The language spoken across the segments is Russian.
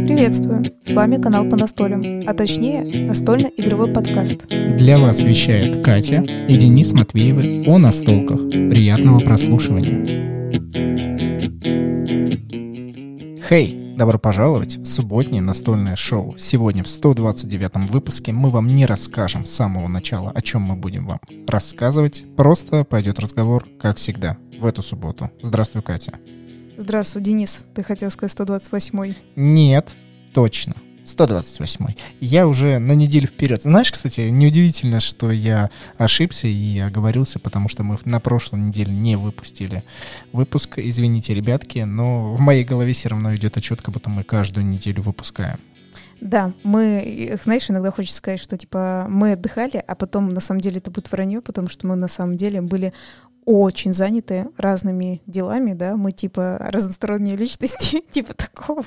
Приветствую! С вами канал по настолям, а точнее настольно-игровой подкаст. Для вас вещает Катя и Денис Матвеевы о настолках. Приятного прослушивания. Хей! Добро пожаловать в субботнее настольное шоу. Сегодня в 129 выпуске мы вам не расскажем с самого начала, о чем мы будем вам рассказывать. Просто пойдет разговор, как всегда, в эту субботу. Здравствуй, Катя. Здравствуй, Денис. Ты хотел сказать 128-й? Нет, точно. 128. Я уже на неделю вперед. Знаешь, кстати, неудивительно, что я ошибся и оговорился, потому что мы на прошлой неделе не выпустили выпуск. Извините, ребятки, но в моей голове все равно идет отчет, как будто мы каждую неделю выпускаем. Да, мы, знаешь, иногда хочется сказать, что типа мы отдыхали, а потом на самом деле это будет вранье, потому что мы на самом деле были очень заняты разными делами, да, мы типа разносторонние личности, типа такого.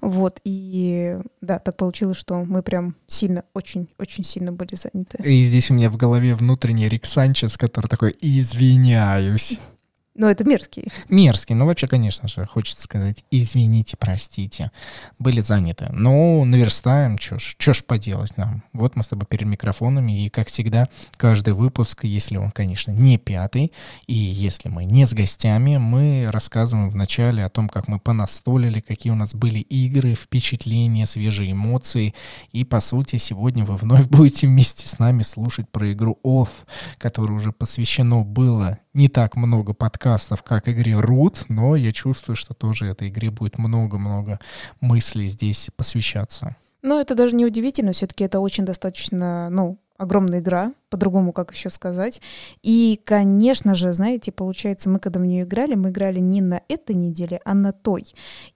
Вот, и да, так получилось, что мы прям сильно, очень-очень сильно были заняты. И здесь у меня в голове внутренний Рик Санчес, который такой «извиняюсь». Но это мерзкий. Мерзкий. Ну, вообще, конечно же, хочется сказать, извините, простите. Были заняты. Ну, наверстаем, чё ж, чё ж поделать нам. Вот мы с тобой перед микрофонами, и, как всегда, каждый выпуск, если он, конечно, не пятый, и если мы не с гостями, мы рассказываем вначале о том, как мы понастолили, какие у нас были игры, впечатления, свежие эмоции. И, по сути, сегодня вы вновь будете вместе с нами слушать про игру Off, которая уже посвящено было не так много подкастов, как игре Root, но я чувствую, что тоже этой игре будет много-много мыслей здесь посвящаться. Ну, это даже не удивительно, все-таки это очень достаточно, ну, огромная игра, по-другому как еще сказать. И, конечно же, знаете, получается, мы когда в нее играли, мы играли не на этой неделе, а на той.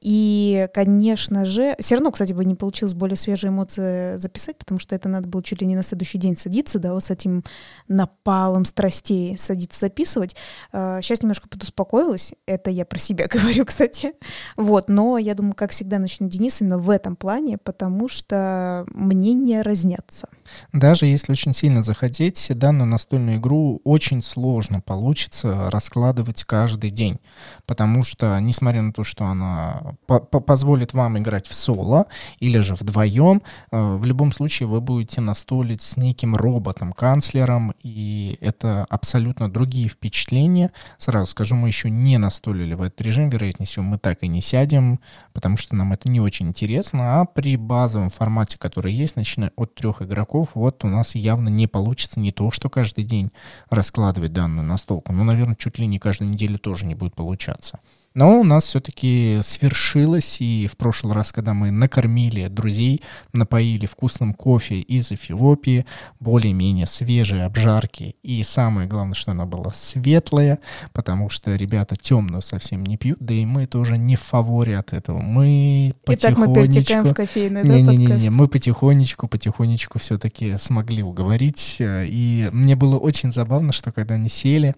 И, конечно же, все равно, кстати, бы не получилось более свежие эмоции записать, потому что это надо было чуть ли не на следующий день садиться, да, вот с этим напалом страстей садиться записывать. Сейчас а, немножко подуспокоилась, это я про себя говорю, кстати. Вот, но я думаю, как всегда, начну Денис именно в этом плане, потому что мнения разнятся. Даже если очень сильно захотеть хотеть данную настольную игру очень сложно получится раскладывать каждый день, потому что, несмотря на то, что она по позволит вам играть в соло или же вдвоем, э, в любом случае вы будете настолить с неким роботом, канцлером, и это абсолютно другие впечатления. Сразу скажу, мы еще не настолили в этот режим, вероятнее всего мы так и не сядем, потому что нам это не очень интересно, а при базовом формате, который есть, начиная от трех игроков, вот у нас явно не получится получится не то, что каждый день раскладывать данную настолку, но, наверное, чуть ли не каждую неделю тоже не будет получаться. Но у нас все-таки свершилось, и в прошлый раз, когда мы накормили друзей, напоили вкусным кофе из Эфиопии, более-менее свежие обжарки, и самое главное, что она была светлая, потому что ребята темную совсем не пьют, да и мы тоже не в фаворе от этого. Мы потихонечку... Итак, мы перетекаем в кофейный, да, Не-не-не, мы потихонечку, потихонечку все-таки смогли уговорить, и мне было очень забавно, что когда они сели,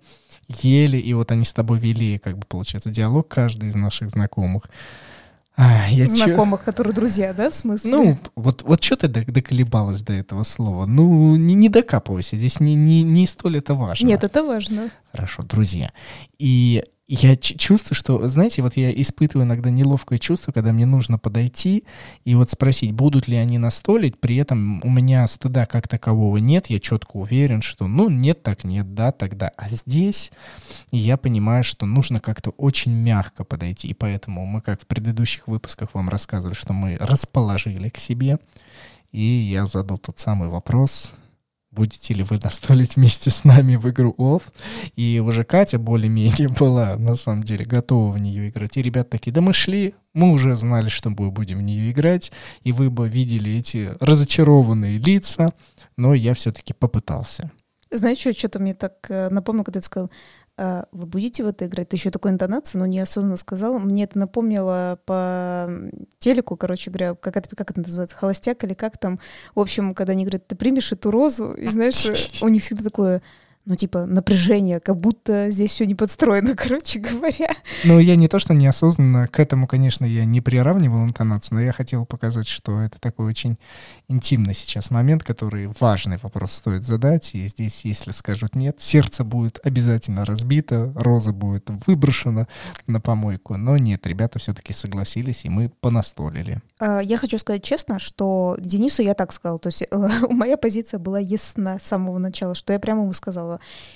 ели, и вот они с тобой вели, как бы, получается, диалог каждый из наших знакомых. А, я Знакомых, чё... которые друзья, да, в смысле? Ну, вот, вот что ты доколебалась до этого слова? Ну, не, не докапывайся, здесь не, не, не столь это важно. Нет, это важно. Хорошо, друзья. И я чувствую, что, знаете, вот я испытываю иногда неловкое чувство, когда мне нужно подойти и вот спросить, будут ли они настолить, при этом у меня стыда как такового нет, я четко уверен, что ну нет, так нет, да, тогда. А здесь я понимаю, что нужно как-то очень мягко подойти, и поэтому мы, как в предыдущих выпусках вам рассказывали, что мы расположили к себе, и я задал тот самый вопрос, будете ли вы настолить вместе с нами в игру Off. И уже Катя более-менее была, на самом деле, готова в нее играть. И ребята такие, да мы шли, мы уже знали, что мы будем в нее играть, и вы бы видели эти разочарованные лица, но я все-таки попытался. Знаешь, что, что-то мне так э, напомнил, когда ты сказал, вы будете в это играть? Ты еще такой интонации, но неосознанно сказал. Мне это напомнило по телеку, короче говоря, как это, как это называется, холостяк или как там. В общем, когда они говорят, ты примешь эту розу, и знаешь, у них всегда такое ну, типа, напряжение, как будто здесь все не подстроено, короче говоря. Ну, я не то, что неосознанно, к этому, конечно, я не приравнивал интонацию, но я хотел показать, что это такой очень интимный сейчас момент, который важный вопрос стоит задать, и здесь, если скажут нет, сердце будет обязательно разбито, роза будет выброшена на помойку, но нет, ребята все-таки согласились, и мы понастолили. А, я хочу сказать честно, что Денису я так сказала, то есть моя позиция была ясна с самого начала, что я прямо ему сказала,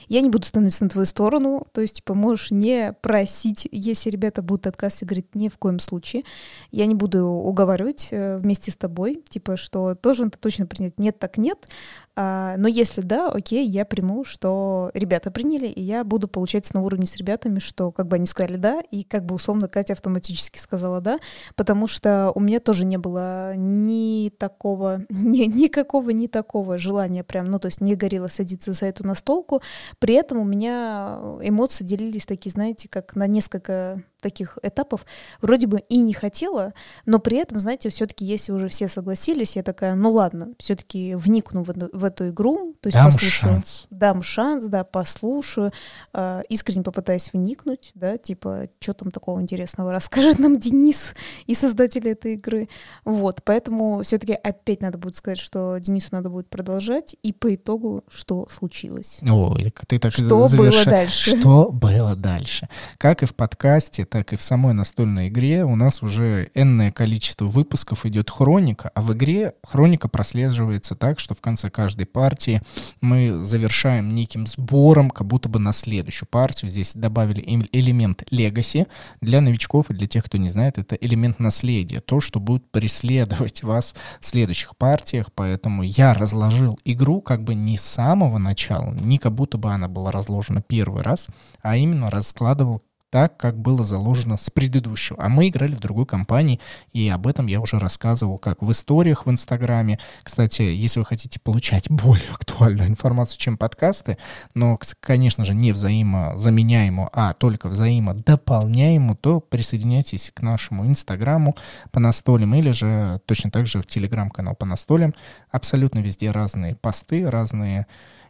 я не буду становиться на твою сторону, то есть, типа, можешь не просить, если ребята будут отказывать, говорить, ни в коем случае, я не буду уговаривать э, вместе с тобой, типа, что тоже это точно принять, нет, так нет, а, но если да, окей, я приму, что ребята приняли, и я буду, получать на уровне с ребятами, что как бы они сказали да, и как бы условно Катя автоматически сказала да, потому что у меня тоже не было ни такого, ни, никакого, ни такого желания прям, ну то есть не горело садиться за эту настолку, при этом у меня эмоции делились такие, знаете, как на несколько таких этапов вроде бы и не хотела, но при этом, знаете, все-таки, если уже все согласились, я такая, ну ладно, все-таки вникну в, в эту игру, то есть дам послушаю, шанс. дам шанс, да, послушаю, э, искренне попытаюсь вникнуть, да, типа, что там такого интересного расскажет нам Денис и создатель этой игры, вот, поэтому все-таки опять надо будет сказать, что Денису надо будет продолжать, и по итогу, что случилось. Ой, ты так что заверш... было дальше? Что было дальше? Как и в подкасте, так и в самой настольной игре у нас уже энное количество выпусков идет хроника, а в игре хроника прослеживается так, что в конце каждой партии мы завершаем неким сбором, как будто бы на следующую партию. Здесь добавили элемент легаси. Для новичков и для тех, кто не знает, это элемент наследия, то, что будет преследовать вас в следующих партиях, поэтому я разложил игру как бы не с самого начала, не как будто бы она была разложена первый раз, а именно раскладывал так, как было заложено с предыдущего. А мы играли в другой компании, и об этом я уже рассказывал как в историях в Инстаграме. Кстати, если вы хотите получать более актуальную информацию, чем подкасты, но, конечно же, не взаимозаменяемую, а только взаимодополняемую, то присоединяйтесь к нашему Инстаграму по настолям или же точно так же в Телеграм-канал по настолям. Абсолютно везде разные посты, разные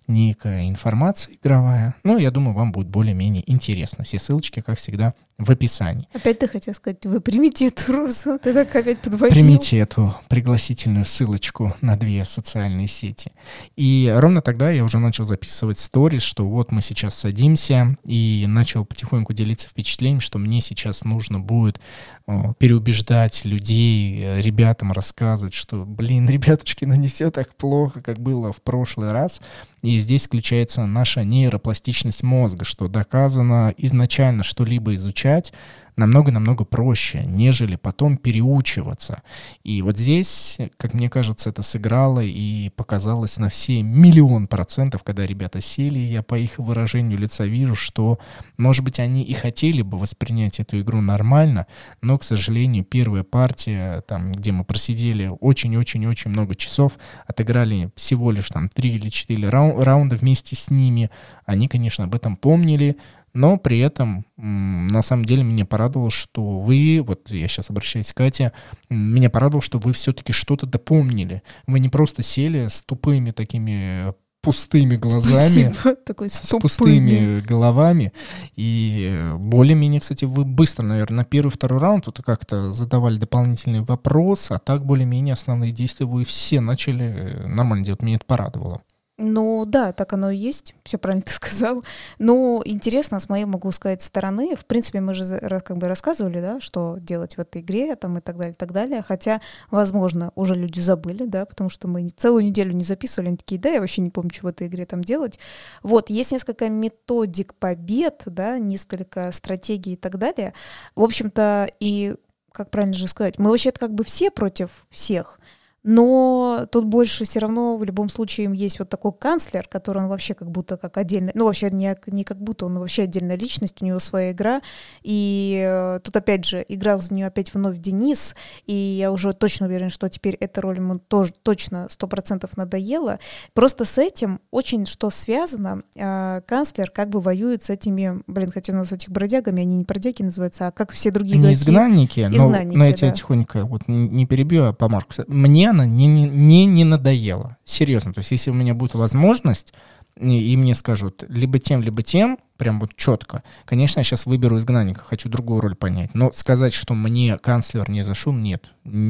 некая информация игровая. Ну, я думаю, вам будет более-менее интересно. Все ссылочки, как всегда, в описании. Опять ты хотел сказать, вы примите эту розу, ты так опять подводил. Примите эту пригласительную ссылочку на две социальные сети. И ровно тогда я уже начал записывать сторис, что вот мы сейчас садимся, и начал потихоньку делиться впечатлением, что мне сейчас нужно будет о, переубеждать людей, э, ребятам рассказывать, что, блин, ребятушки, ну не все так плохо, как было в прошлый раз. И здесь включается наша нейропластичность мозга, что доказано изначально что-либо изучать намного-намного проще, нежели потом переучиваться. И вот здесь, как мне кажется, это сыграло и показалось на все миллион процентов, когда ребята сели, я по их выражению лица вижу, что, может быть, они и хотели бы воспринять эту игру нормально, но, к сожалению, первая партия, там, где мы просидели очень-очень-очень много часов, отыграли всего лишь там три или четыре раунда вместе с ними, они, конечно, об этом помнили, но при этом на самом деле меня порадовало, что вы, вот я сейчас обращаюсь к Кате, меня порадовало, что вы все-таки что-то допомнили. Вы не просто сели с тупыми такими пустыми глазами, Такой с пустыми головами. И более-менее, кстати, вы быстро, наверное, на первый, второй раунд тут как-то задавали дополнительные вопросы, а так более-менее основные действия вы все начали нормально делать. Меня это порадовало. Ну да, так оно и есть, все правильно ты сказал. Но интересно, с моей, могу сказать, стороны, в принципе, мы же как бы рассказывали, да, что делать в этой игре, там и так далее, и так далее. Хотя, возможно, уже люди забыли, да, потому что мы целую неделю не записывали, они такие, да, я вообще не помню, что в этой игре там делать. Вот, есть несколько методик побед, да, несколько стратегий и так далее. В общем-то, и как правильно же сказать, мы вообще-то как бы все против всех — но тут больше все равно в любом случае есть вот такой канцлер, который он вообще как будто как отдельный, ну вообще не, не как будто, он вообще отдельная личность, у него своя игра, и э, тут опять же играл за нее опять вновь Денис, и я уже точно уверен, что теперь эта роль ему тоже точно сто процентов надоела. Просто с этим очень что связано, э, канцлер как бы воюет с этими, блин, хотел назвать их бродягами, они не бродяги называются, а как все другие Не изгнанники, изгнанники но, но я тебя да. тихонько вот не перебью, а помарку. Мне она не, не, не, не надоела. Серьезно. То есть, если у меня будет возможность и, и мне скажут либо тем, либо тем, прям вот четко. Конечно, я сейчас выберу изгнанника, хочу другую роль понять. Но сказать, что мне канцлер не зашел, нет,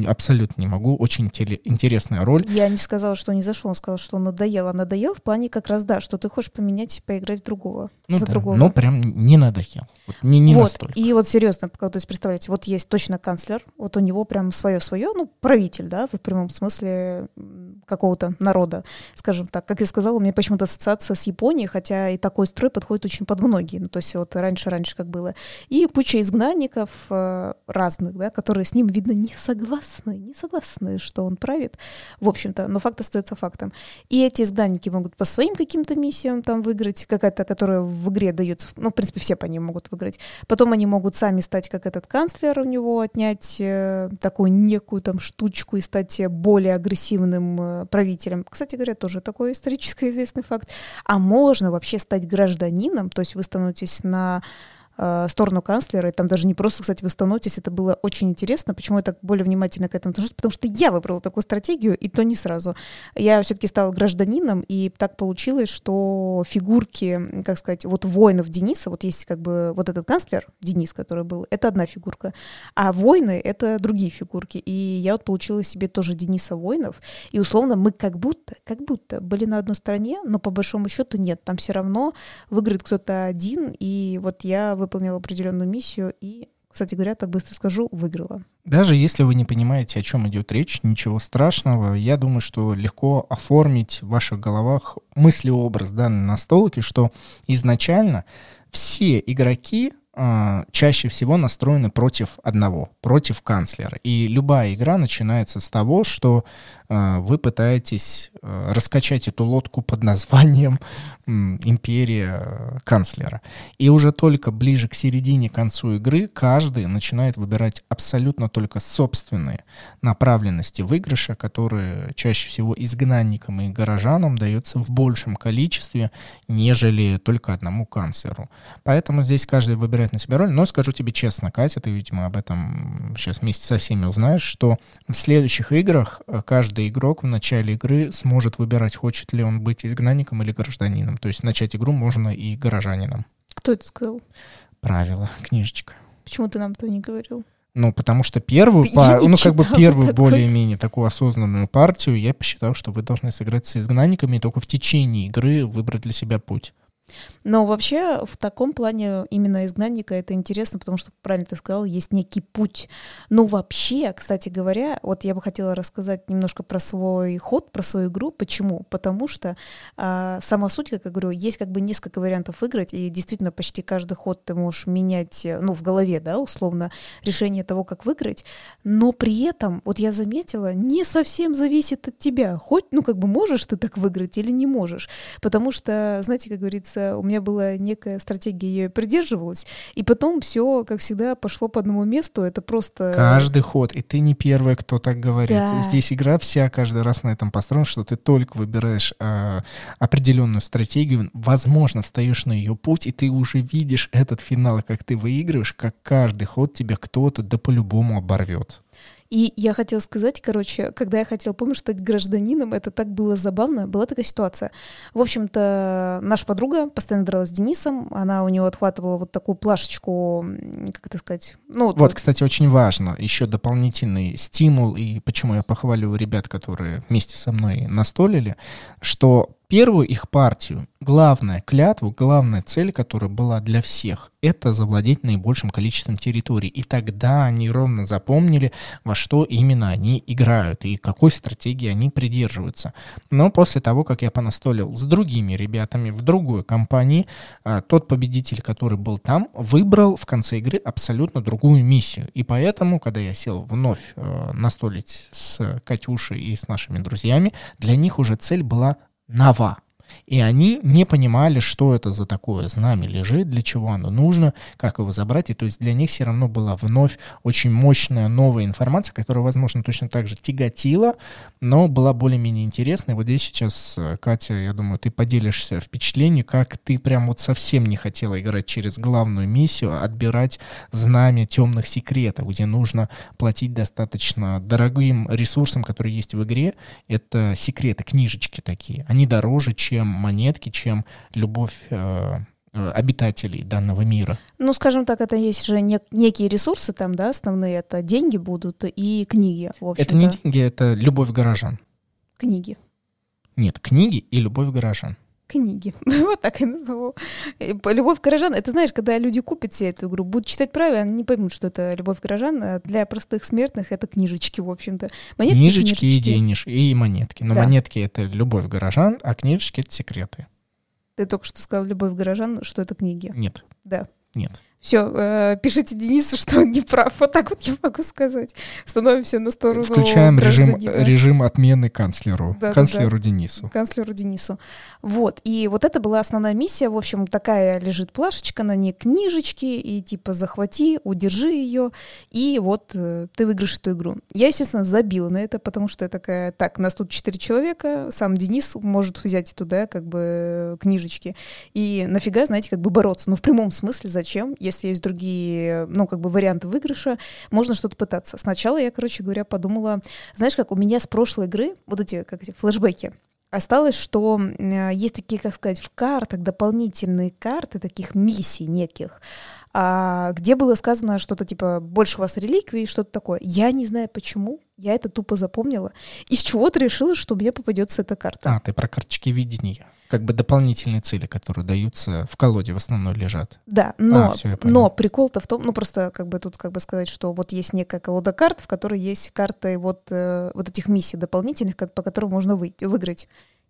абсолютно не могу. Очень интересная роль. Я не сказала, что не зашел, он сказал, что он надоел. А надоел в плане как раз, да, что ты хочешь поменять, поиграть в другого. Ну за да, другого. но прям не надоел. Вот, не, не вот, настолько. И вот серьезно, то есть представляете, вот есть точно канцлер, вот у него прям свое-свое, ну, правитель, да, в прямом смысле какого-то народа, скажем так. Как я сказала, у меня почему-то ассоциация с Японией, хотя и такой строй подходит очень под многие, ну, то есть вот раньше-раньше как было. И куча изгнанников э, разных, да, которые с ним, видно, не согласны, не согласны, что он правит, в общем-то, но факт остается фактом. И эти изгнанники могут по своим каким-то миссиям там выиграть, какая-то, которая в игре дается, ну, в принципе, все по ним могут выиграть. Потом они могут сами стать, как этот канцлер у него, отнять э, такую некую там штучку и стать более агрессивным э, правителем. Кстати говоря, тоже такой исторически известный факт. А можно вообще стать гражданином, то есть вы становитесь на сторону канцлера, и там даже не просто, кстати, вы становитесь, это было очень интересно. Почему я так более внимательно к этому отношусь? Потому что я выбрала такую стратегию, и то не сразу. Я все-таки стала гражданином, и так получилось, что фигурки, как сказать, вот воинов Дениса, вот есть как бы вот этот канцлер Денис, который был, это одна фигурка, а воины — это другие фигурки. И я вот получила себе тоже Дениса воинов, и условно мы как будто, как будто были на одной стороне, но по большому счету нет, там все равно выиграет кто-то один, и вот я выполнила определенную миссию и, кстати говоря, так быстро скажу, выиграла. Даже если вы не понимаете, о чем идет речь, ничего страшного. Я думаю, что легко оформить в ваших головах мыслеобраз данной настолки, что изначально все игроки чаще всего настроены против одного, против канцлера. И любая игра начинается с того, что э, вы пытаетесь э, раскачать эту лодку под названием империя канцлера. И уже только ближе к середине, концу игры каждый начинает выбирать абсолютно только собственные направленности выигрыша, которые чаще всего изгнанникам и горожанам дается в большем количестве, нежели только одному канцлеру. Поэтому здесь каждый выбирает на себя роль. Но скажу тебе честно, Катя, ты, видимо, об этом сейчас вместе со всеми узнаешь, что в следующих играх э, каждый игрок в начале игры сможет выбирать, хочет ли он быть изгнанником или гражданином. То есть начать игру можно и горожанином. Кто это сказал? Правило, книжечка. Почему ты нам этого не говорил? Ну, потому что первую, пар... ну, как бы первую более-менее такую осознанную партию я посчитал, что вы должны сыграть с изгнанниками и только в течение игры выбрать для себя путь. Но вообще в таком плане именно изгнанника это интересно, потому что, правильно ты сказал, есть некий путь. Но вообще, кстати говоря, вот я бы хотела рассказать немножко про свой ход, про свою игру. Почему? Потому что а, сама суть, как я говорю, есть как бы несколько вариантов выиграть, и действительно почти каждый ход ты можешь менять, ну, в голове, да, условно, решение того, как выиграть. Но при этом, вот я заметила, не совсем зависит от тебя. Хоть, ну, как бы можешь ты так выиграть или не можешь. Потому что, знаете, как говорится, у меня была некая стратегия, я ее придерживалась, и потом все, как всегда, пошло по одному месту, это просто... Каждый ход, и ты не первая, кто так говорит. Да. Здесь игра вся каждый раз на этом построена, что ты только выбираешь э, определенную стратегию, возможно, встаешь на ее путь, и ты уже видишь этот финал, как ты выигрываешь, как каждый ход тебя кто-то да по-любому оборвет. И я хотела сказать, короче, когда я хотела, помнишь, стать гражданином, это так было забавно. Была такая ситуация. В общем-то, наша подруга постоянно дралась с Денисом, она у него отхватывала вот такую плашечку, как это сказать? Ну, вот, вот, кстати, очень важно, еще дополнительный стимул, и почему я похвалю ребят, которые вместе со мной настолили, что первую их партию, главная клятва, главная цель, которая была для всех, это завладеть наибольшим количеством территорий. И тогда они ровно запомнили, во что именно они играют и какой стратегии они придерживаются. Но после того, как я понастолил с другими ребятами в другой компании, а, тот победитель, который был там, выбрал в конце игры абсолютно другую миссию. И поэтому, когда я сел вновь э, настолить с Катюшей и с нашими друзьями, для них уже цель была Нава. И они не понимали, что это за такое знамя лежит, для чего оно нужно, как его забрать. И то есть для них все равно была вновь очень мощная новая информация, которая, возможно, точно так же тяготила, но была более-менее интересной. Вот здесь сейчас, э, Катя, я думаю, ты поделишься впечатлением, как ты прям вот совсем не хотела играть через главную миссию, отбирать знамя темных секретов, где нужно платить достаточно дорогим ресурсам, которые есть в игре. Это секреты, книжечки такие. Они дороже, чем чем монетки, чем любовь э, обитателей данного мира. Ну, скажем так, это есть же нек- некие ресурсы там, да, основные, это деньги будут и книги, в общем Это не деньги, это любовь горожан. Книги. Нет, книги и любовь горожан. Книги. вот так и назову. И Любовь горожан, это знаешь, когда люди купят себе эту игру, будут читать правила, они не поймут, что это любовь горожан, а для простых смертных это книжечки, в общем-то. Монетки, Книжечки и книжечки. денежки, и монетки. Но Да. монетки — это любовь горожан, а книжечки — это секреты. Ты только что сказал любовь горожан, что это книги. Нет, Да. нет. Все, пишите Денису, что он не прав. Вот так вот я могу сказать. Становимся на сторону Включаем режим, режим отмены канцлеру, Да-да-да. канцлеру Денису. канцлеру Денису. Вот, и вот это была основная миссия. В общем, такая лежит плашечка, на ней книжечки, и типа захвати, удержи ее, и вот э, ты выиграешь эту игру. Я, естественно, забила на это, потому что я такая, так, нас тут четыре человека, сам Денис может взять туда как бы э, книжечки. И нафига, знаете, как бы бороться? Ну, в прямом смысле, зачем? Если есть другие, ну, как бы варианты выигрыша, можно что-то пытаться. Сначала я, короче говоря, подумала, знаешь, как у меня с прошлой игры, вот эти, как эти, флешбеки, Осталось, что э, есть такие, как сказать, в картах дополнительные карты таких миссий неких, а, где было сказано что-то типа «больше у вас реликвий», что-то такое. Я не знаю почему, я это тупо запомнила. Из чего-то решила, что мне попадется эта карта. А, ты про карточки видения. Как бы дополнительные цели, которые даются в колоде в основном лежат. Да, но, А, понял. но прикол-то в том, ну просто как бы тут как бы сказать, что вот есть некая колода карт, в которой есть карты вот, э, вот этих миссий дополнительных, по которым можно выйти, выиграть.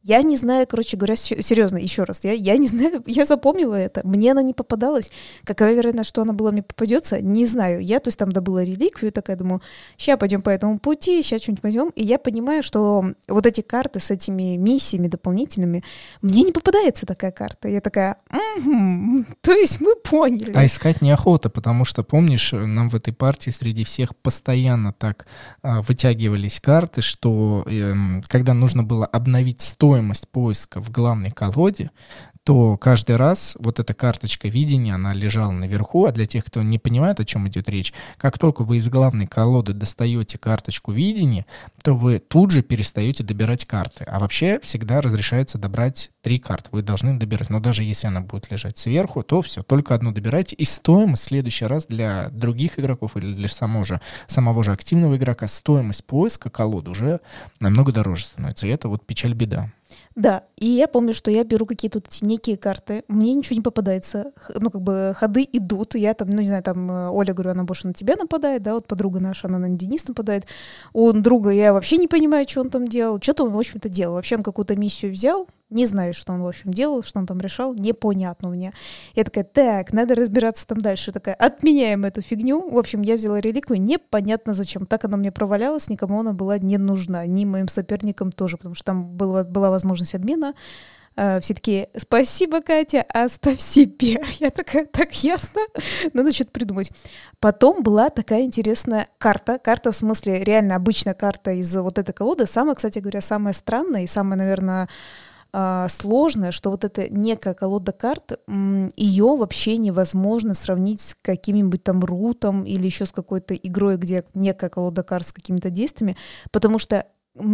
Я не знаю, короче говоря, се- серьезно, еще раз, я, я не знаю, я запомнила это, мне она не попадалась. Какова вероятность, что она была мне попадется, не знаю. Я, то есть, там добыла реликвию, такая думаю, сейчас пойдем по этому пути, сейчас что-нибудь пойдем. И я понимаю, что вот эти карты с этими миссиями дополнительными, мне не попадается такая карта. Я такая, «Мгм, то есть мы поняли. А искать неохота, потому что, помнишь, нам в этой партии среди всех постоянно так а, вытягивались карты, что эм, когда нужно было обновить стоимость поиска в главной колоде, то каждый раз вот эта карточка видения, она лежала наверху, а для тех, кто не понимает, о чем идет речь, как только вы из главной колоды достаете карточку видения, то вы тут же перестаете добирать карты. А вообще всегда разрешается добрать три карты. Вы должны добирать. Но даже если она будет лежать сверху, то все, только одну добирайте. И стоимость в следующий раз для других игроков или для самого же, самого же активного игрока, стоимость поиска колоды уже намного дороже становится. И это вот печаль-беда. Да, и я помню, что я беру какие-то вот некие карты, мне ничего не попадается, ну, как бы ходы идут, я там, ну, не знаю, там, э, Оля, говорю, она больше на тебя нападает, да, вот подруга наша, она на Денис нападает, у друга я вообще не понимаю, что он там делал, что-то он, в общем-то, делал, вообще он какую-то миссию взял, не знаю, что он, в общем, делал, что он там решал, непонятно меня. Я такая, так, надо разбираться там дальше, такая, отменяем эту фигню, в общем, я взяла реликвию, непонятно зачем, так она мне провалялась, никому она была не нужна, ни моим соперникам тоже, потому что там была, была возможность обмена, Э, все такие, спасибо, Катя, оставь себе. Я такая, так ясно, надо что-то придумать. Потом была такая интересная карта. Карта, в смысле, реально обычная карта из вот этой колоды. Самая, кстати говоря, самая странная и самая, наверное, а, сложное, что вот эта некая колода карт, ее вообще невозможно сравнить с каким-нибудь там рутом или еще с какой-то игрой, где некая колода карт с какими-то действиями, потому что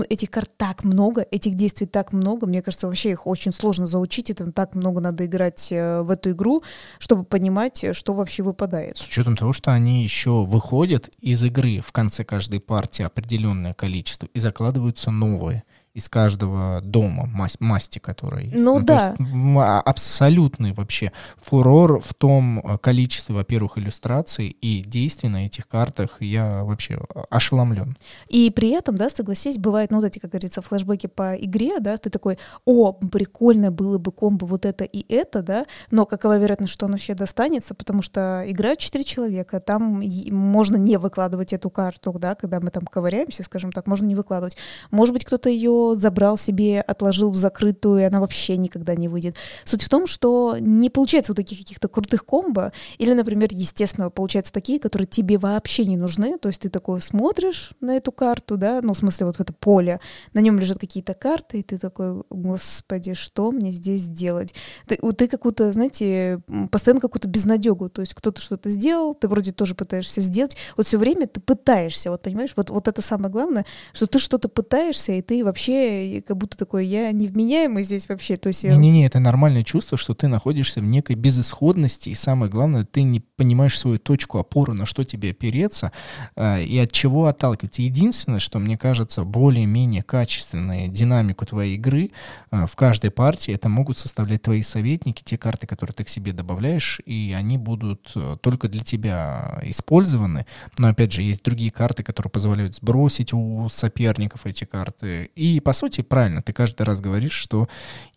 этих карт так много, этих действий так много, мне кажется, вообще их очень сложно заучить, это так много надо играть э, в эту игру, чтобы понимать, э, что вообще выпадает. С учетом того, что они еще выходят из игры в конце каждой партии определенное количество и закладываются новые из каждого дома, мас- масти, которая есть. Ну то да. есть, а- абсолютный вообще фурор в том э, количестве, во-первых, иллюстраций и действий на этих картах. Я вообще ошеломлен. И при этом, да, согласись, бывают, ну, вот эти, как говорится, флешбеки по игре, да, ты такой, о, прикольно было бы комбо вот это и это, да, но какова вероятность, что он вообще достанется, потому что играют четыре человека, там можно не выкладывать эту карту, да, когда мы там ковыряемся, скажем так, можно не выкладывать. Может быть, кто-то ее забрал себе, отложил в закрытую, и она вообще никогда не выйдет. Суть в том, что не получается вот таких каких-то крутых комбо, или, например, естественно, получаются такие, которые тебе вообще не нужны, то есть ты такой смотришь на эту карту, да, ну, в смысле, вот в это поле, на нем лежат какие-то карты, и ты такой, господи, что мне здесь делать? Ты, ты какую-то, знаете, постоянно какую-то безнадегу, то есть кто-то что-то сделал, ты вроде тоже пытаешься сделать, вот все время ты пытаешься, вот понимаешь, вот, вот это самое главное, что ты что-то пытаешься, и ты вообще вообще как будто такой, я невменяемый здесь вообще. То есть... Не-не-не, это нормальное чувство, что ты находишься в некой безысходности, и самое главное, ты не понимаешь свою точку опоры, на что тебе опереться э, и от чего отталкиваться. Единственное, что мне кажется более-менее качественной динамику твоей игры э, в каждой партии, это могут составлять твои советники, те карты, которые ты к себе добавляешь, и они будут э, только для тебя использованы. Но опять же, есть другие карты, которые позволяют сбросить у соперников эти карты. И по сути, правильно, ты каждый раз говоришь, что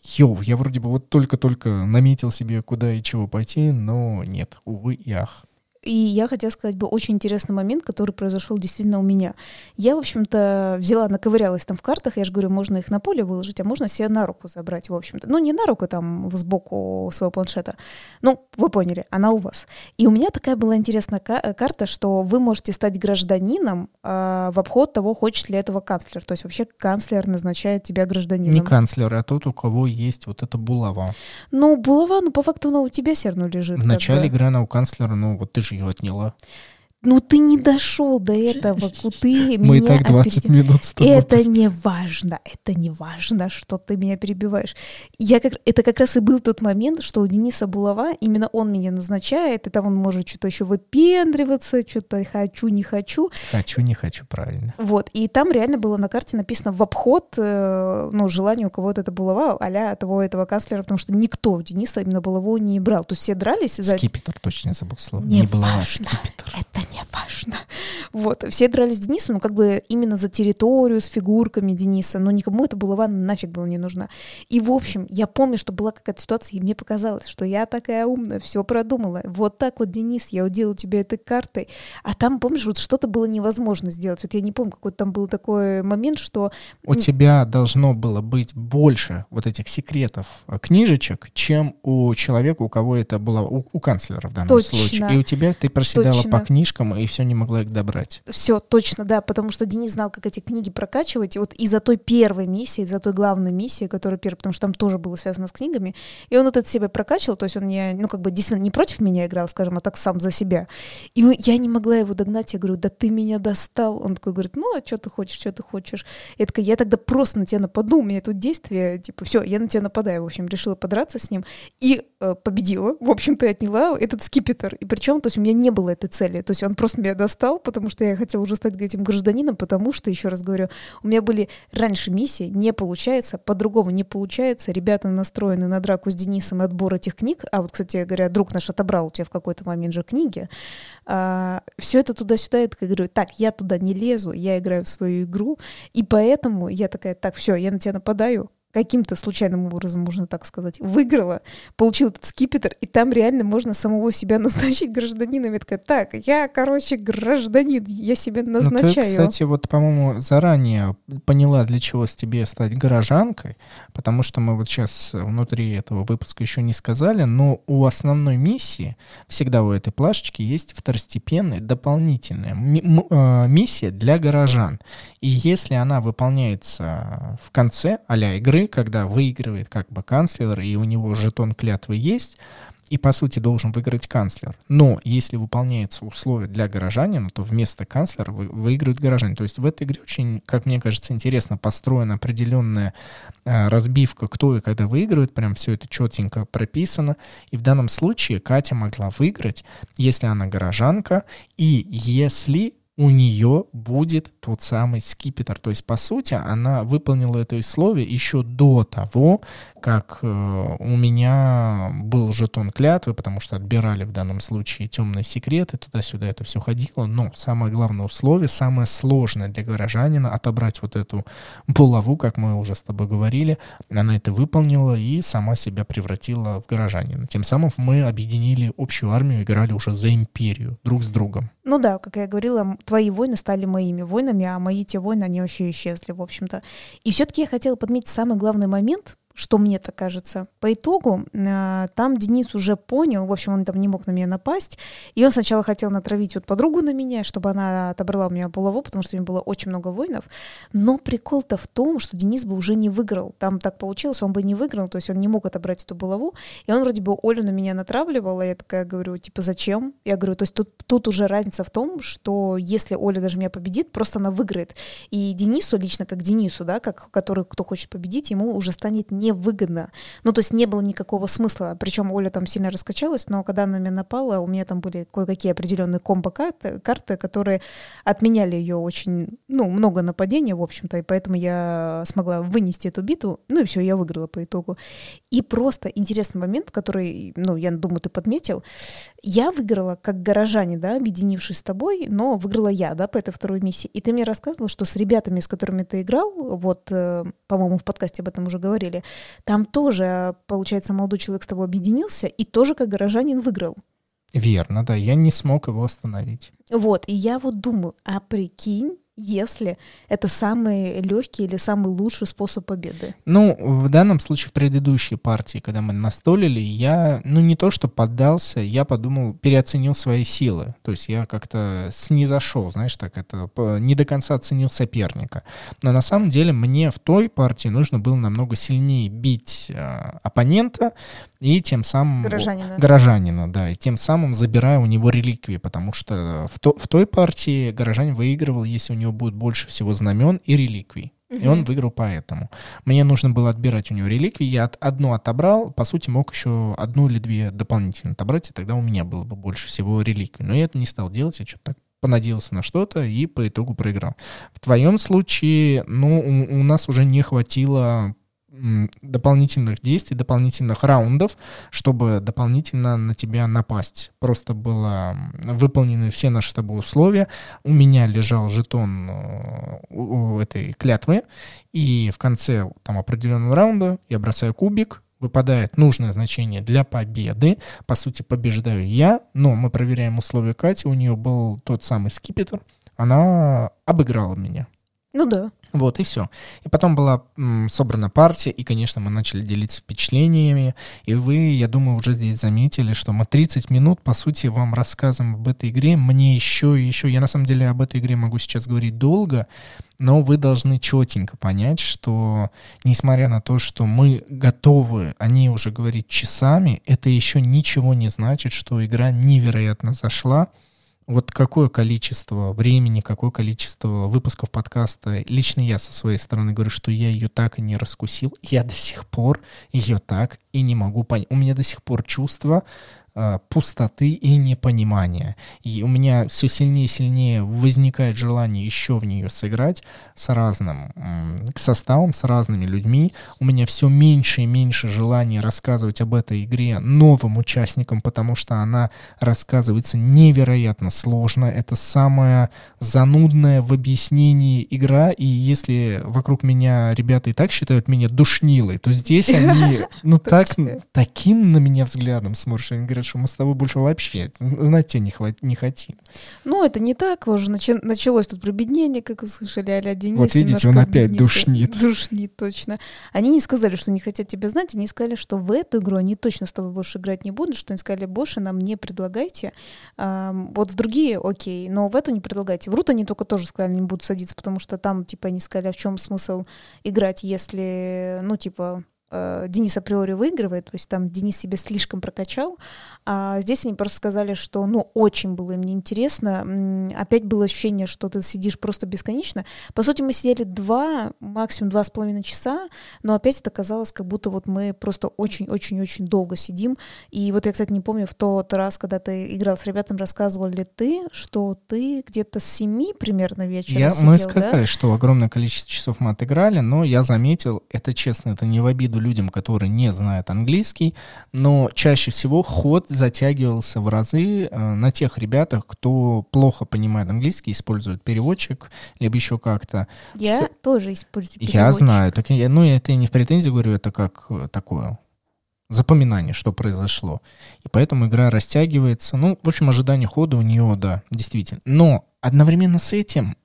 йоу, я вроде бы вот только-только наметил себе, куда и чего пойти, но нет, увы и ах. И я хотела сказать бы очень интересный момент, который произошел действительно у меня. Я, в общем-то, взяла, наковырялась там в картах, я же говорю, можно их на поле выложить, а можно себе на руку забрать, в общем-то. Ну, не на руку там сбоку своего планшета. Ну, вы поняли, она у вас. И у меня такая была интересная карта, что вы можете стать гражданином э, в обход того, хочет ли этого канцлер. То есть вообще канцлер назначает тебя гражданином. Не канцлер, а тот, у кого есть вот эта булава. Ну, булава, ну, по факту она у тебя все равно лежит. В начале игры она у канцлера, ну, вот ты же ее отняла. Ну ты не дошел до этого, ты Мы и так 20 опередил. минут с тобой. Это не важно, это не важно, что ты меня перебиваешь. Я как, это как раз и был тот момент, что у Дениса Булава, именно он меня назначает, и там он может что-то еще выпендриваться, что-то хочу, не хочу. Хочу, не хочу, правильно. Вот, и там реально было на карте написано в обход, э, ну, желание у кого-то это Булава, а того этого канцлера, потому что никто у Дениса именно Булаву не брал. То есть все дрались за... Скипетр, точно забыл слово. Не, не Булава, скипетр. Это не важно. Вот, все дрались с Денисом, ну, как бы именно за территорию, с фигурками Дениса, но никому это было нафиг было не нужно. И, в общем, я помню, что была какая-то ситуация, и мне показалось, что я такая умная, все продумала. Вот так вот, Денис, я уделаю тебя этой картой. А там, помнишь, вот что-то было невозможно сделать. Вот я не помню, какой там был такой момент, что... У тебя должно было быть больше вот этих секретов, э, книжечек, чем у человека, у кого это было, у, у канцлера в данном Точно. случае. И у тебя ты проседала Точно. по книжкам, и все не могла их добрать. Все, точно, да, потому что Денис знал, как эти книги прокачивать. И вот из-за той первой миссии, из-за той главной миссии, которая первая, потому что там тоже было связано с книгами, и он вот это себя прокачивал, то есть он не, ну, как бы действительно не против меня играл, скажем, а так сам за себя. И я не могла его догнать, я говорю, да ты меня достал. Он такой говорит, ну, а что ты хочешь, что ты хочешь? Я такая, я тогда просто на тебя нападу, у меня тут действие, типа, все, я на тебя нападаю. В общем, решила подраться с ним и э, победила. В общем-то, отняла этот скипетр. И причем, то есть у меня не было этой цели. То есть он просто меня достал, потому что я хотела уже стать этим гражданином, потому что, еще раз говорю, у меня были раньше миссии, не получается, по-другому не получается. Ребята настроены на драку с Денисом и отбор этих книг. А вот, кстати говоря, друг наш отобрал у тебя в какой-то момент же книги. А, все это туда-сюда, я такая говорю, так, я туда не лезу, я играю в свою игру, и поэтому я такая, так, все, я на тебя нападаю, каким-то случайным образом, можно так сказать, выиграла, получила этот скипетр, и там реально можно самого себя назначить гражданином. Я такая, так, я, короче, гражданин, я себя назначаю. Ну, ты, кстати, вот, по-моему, заранее поняла, для чего с тебе стать горожанкой, потому что мы вот сейчас внутри этого выпуска еще не сказали, но у основной миссии всегда у этой плашечки есть второстепенная, дополнительная э, миссия для горожан. И если она выполняется в конце а игры, когда выигрывает как бы канцлер, и у него жетон клятвы есть, и, по сути, должен выиграть канцлер. Но если выполняется условие для горожанина, то вместо канцлера вы, выигрывает горожанин. То есть в этой игре очень, как мне кажется, интересно построена определенная э, разбивка, кто и когда выигрывает. Прям все это четенько прописано. И в данном случае Катя могла выиграть, если она горожанка, и если у нее будет тот самый скипетр. То есть, по сути, она выполнила это условие еще до того, как э, у меня был жетон клятвы, потому что отбирали в данном случае темные секреты, туда-сюда это все ходило. Но самое главное условие, самое сложное для горожанина отобрать вот эту булаву, как мы уже с тобой говорили, она это выполнила и сама себя превратила в горожанина. Тем самым мы объединили общую армию, играли уже за империю друг с другом. Ну да, как я говорила, твои войны стали моими войнами, а мои те войны, они вообще исчезли, в общем-то. И все-таки я хотела подметить самый главный момент, что мне так кажется. По итогу э, там Денис уже понял, в общем, он там не мог на меня напасть, и он сначала хотел натравить вот подругу на меня, чтобы она отобрала у меня булаву, потому что у меня было очень много воинов. Но прикол-то в том, что Денис бы уже не выиграл. Там так получилось, он бы не выиграл, то есть он не мог отобрать эту булаву, и он вроде бы Олю на меня натравливал, и я такая говорю, типа, зачем? Я говорю, то есть тут, тут уже разница в том, что если Оля даже меня победит, просто она выиграет. И Денису, лично как Денису, да, как который, кто хочет победить, ему уже станет не невыгодно. Ну, то есть не было никакого смысла. Причем Оля там сильно раскачалась, но когда она на меня напала, у меня там были кое-какие определенные комбо-карты, карты, которые отменяли ее очень, ну, много нападений, в общем-то, и поэтому я смогла вынести эту битву. Ну и все, я выиграла по итогу. И просто интересный момент, который, ну, я думаю, ты подметил. Я выиграла как горожане, да, объединившись с тобой, но выиграла я, да, по этой второй миссии. И ты мне рассказывал, что с ребятами, с которыми ты играл, вот, э, по-моему, в подкасте об этом уже говорили, там тоже, получается, молодой человек с тобой объединился и тоже как горожанин выиграл. Верно, да, я не смог его остановить. Вот, и я вот думаю, а прикинь, если это самый легкий или самый лучший способ победы? Ну, в данном случае в предыдущей партии, когда мы настолили, я, ну, не то что поддался, я подумал, переоценил свои силы. То есть я как-то снизошел, знаешь, так это, не до конца оценил соперника. Но на самом деле мне в той партии нужно было намного сильнее бить э, оппонента и тем самым... Горожанина. Горожанина, да, и тем самым забирая у него реликвии, потому что в, то, в той партии горожанин выигрывал, если у него него будет больше всего знамен и реликвий. И он выиграл поэтому. Мне нужно было отбирать у него реликвии. Я одну отобрал, по сути, мог еще одну или две дополнительно отобрать, и тогда у меня было бы больше всего реликвий. Но я это не стал делать, я что-то так понадеялся на что-то и по итогу проиграл. В твоем случае, ну, у, у нас уже не хватило дополнительных действий, дополнительных раундов, чтобы дополнительно на тебя напасть. Просто было выполнены все наши с тобой условия. У меня лежал жетон э, у этой клятвы, и в конце там определенного раунда я бросаю кубик, выпадает нужное значение для победы. По сути, побеждаю я, но мы проверяем условия Кати, у нее был тот самый скипетр, она обыграла меня. Ну да. Вот, и все. И потом была м, собрана партия, и, конечно, мы начали делиться впечатлениями. И вы, я думаю, уже здесь заметили, что мы 30 минут, по сути, вам рассказываем об этой игре. Мне еще и еще... Я, на самом деле, об этой игре могу сейчас говорить долго, но вы должны четенько понять, что, несмотря на то, что мы готовы о ней уже говорить часами, это еще ничего не значит, что игра невероятно зашла вот какое количество времени, какое количество выпусков подкаста, лично я со своей стороны говорю, что я ее так и не раскусил, я до сих пор ее так и не могу понять. У меня до сих пор чувство, пустоты и непонимания. И у меня все сильнее и сильнее возникает желание еще в нее сыграть с разным составом, с разными людьми. У меня все меньше и меньше желания рассказывать об этой игре новым участникам, потому что она рассказывается невероятно сложно. Это самая занудная в объяснении игра, и если вокруг меня ребята и так считают меня душнилой, то здесь они, ну так, таким на меня взглядом смотрят, они говорят, что мы с тобой больше вообще знать тебя не, хват... не хотим. Ну, это не так, уже начи... началось тут прибеднение, как вы слышали, а Денис. Вот видите, он опять душнит. Душнит, точно. Они не сказали, что не хотят тебя знать, они сказали, что в эту игру они точно с тобой больше играть не будут, что они сказали, больше нам не предлагайте. А, вот в другие окей, но в эту не предлагайте. Врут они только тоже сказали, не будут садиться, потому что там, типа, они сказали, а в чем смысл играть, если, ну, типа, э, Денис априори выигрывает, то есть там Денис себя слишком прокачал, а здесь они просто сказали, что, ну, очень было им неинтересно. Опять было ощущение, что ты сидишь просто бесконечно. По сути, мы сидели два, максимум два с половиной часа, но опять это казалось, как будто вот мы просто очень-очень-очень долго сидим. И вот я, кстати, не помню, в тот раз, когда ты играл с ребятами, рассказывал ли ты, что ты где-то с семи примерно вечера я, сидел, Мы сказали, да? что огромное количество часов мы отыграли, но я заметил, это честно, это не в обиду людям, которые не знают английский, но чаще всего ход затягивался в разы э, на тех ребятах, кто плохо понимает английский, использует переводчик, либо еще как-то. Я С... тоже использую переводчик. Я знаю. Так я, ну, это не в претензии говорю, это как э, такое запоминание, что произошло. И поэтому игра растягивается. Ну, в общем, ожидание хода у нее, да, действительно. Но одновременно с этим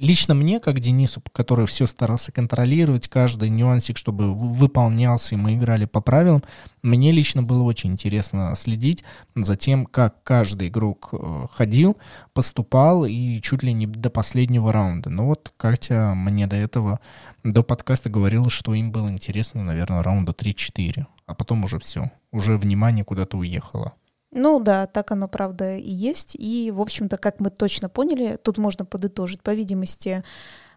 Лично мне, как Денису, который все старался контролировать, каждый нюансик, чтобы выполнялся, и мы играли по правилам, мне лично было очень интересно следить за тем, как каждый игрок э, ходил, поступал и чуть ли не до последнего раунда. Но вот Катя мне до этого, до подкаста говорила, что им было интересно, наверное, раунда 3-4, а потом уже все, уже внимание куда-то уехало. Ну да, так оно, правда, и есть. И, в общем-то, как мы точно поняли, тут можно подытожить, по видимости,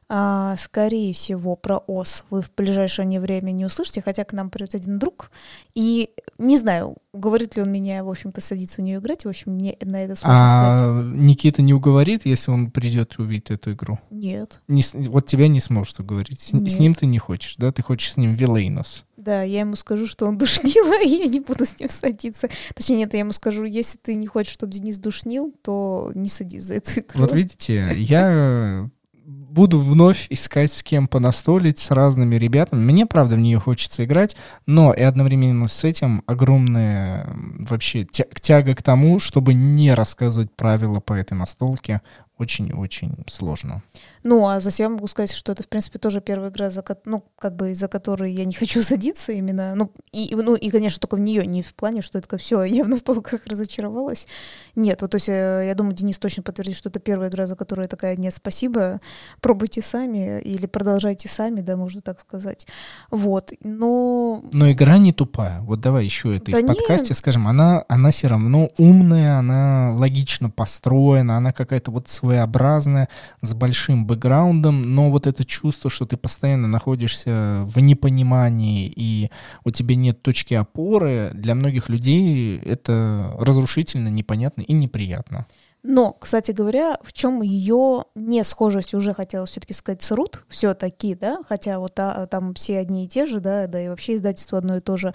а, скорее всего, про ОС вы в ближайшее время не услышите, хотя к нам придет один друг. И не знаю, уговорит ли он меня, в общем-то, садиться в нее играть. В общем, мне на это сложно а сказать. Никита не уговорит, если он придет и увидит эту игру? Нет. Не, вот тебя не сможет уговорить. С, с ним ты не хочешь, да? Ты хочешь с ним Вилейнос. Да, я ему скажу, что он душнил, и я не буду с ним садиться. Точнее, нет, я ему скажу, если ты не хочешь, чтобы Денис душнил, то не садись за эту игру. Вот видите, я буду вновь искать с кем понастолить, с разными ребятами. Мне, правда, в нее хочется играть, но и одновременно с этим огромная вообще тяга к тому, чтобы не рассказывать правила по этой настолке очень-очень сложно. Ну, а за себя могу сказать, что это, в принципе, тоже первая игра, за, ну, как бы из-за которой я не хочу садиться именно. Ну и, ну, и, конечно, только в нее, не в плане, что это все, я в настолках разочаровалась. Нет, вот, то есть э, я думаю, Денис точно подтвердит, что это первая игра, за которую я такая, нет, спасибо, пробуйте сами или продолжайте сами, да, можно так сказать. Вот, но... Но игра не тупая. Вот давай еще это да и в подкасте нет. скажем. Она, она все равно умная, она логично построена, она какая-то вот своеобразная, с большим бэкграундом, но вот это чувство, что ты постоянно находишься в непонимании и у тебя нет точки опоры, для многих людей это разрушительно, непонятно и неприятно. Но, кстати говоря, в чем ее не схожесть уже хотела все-таки сказать с Рут, все-таки, да, хотя вот а, там все одни и те же, да, да и вообще издательство одно и то же.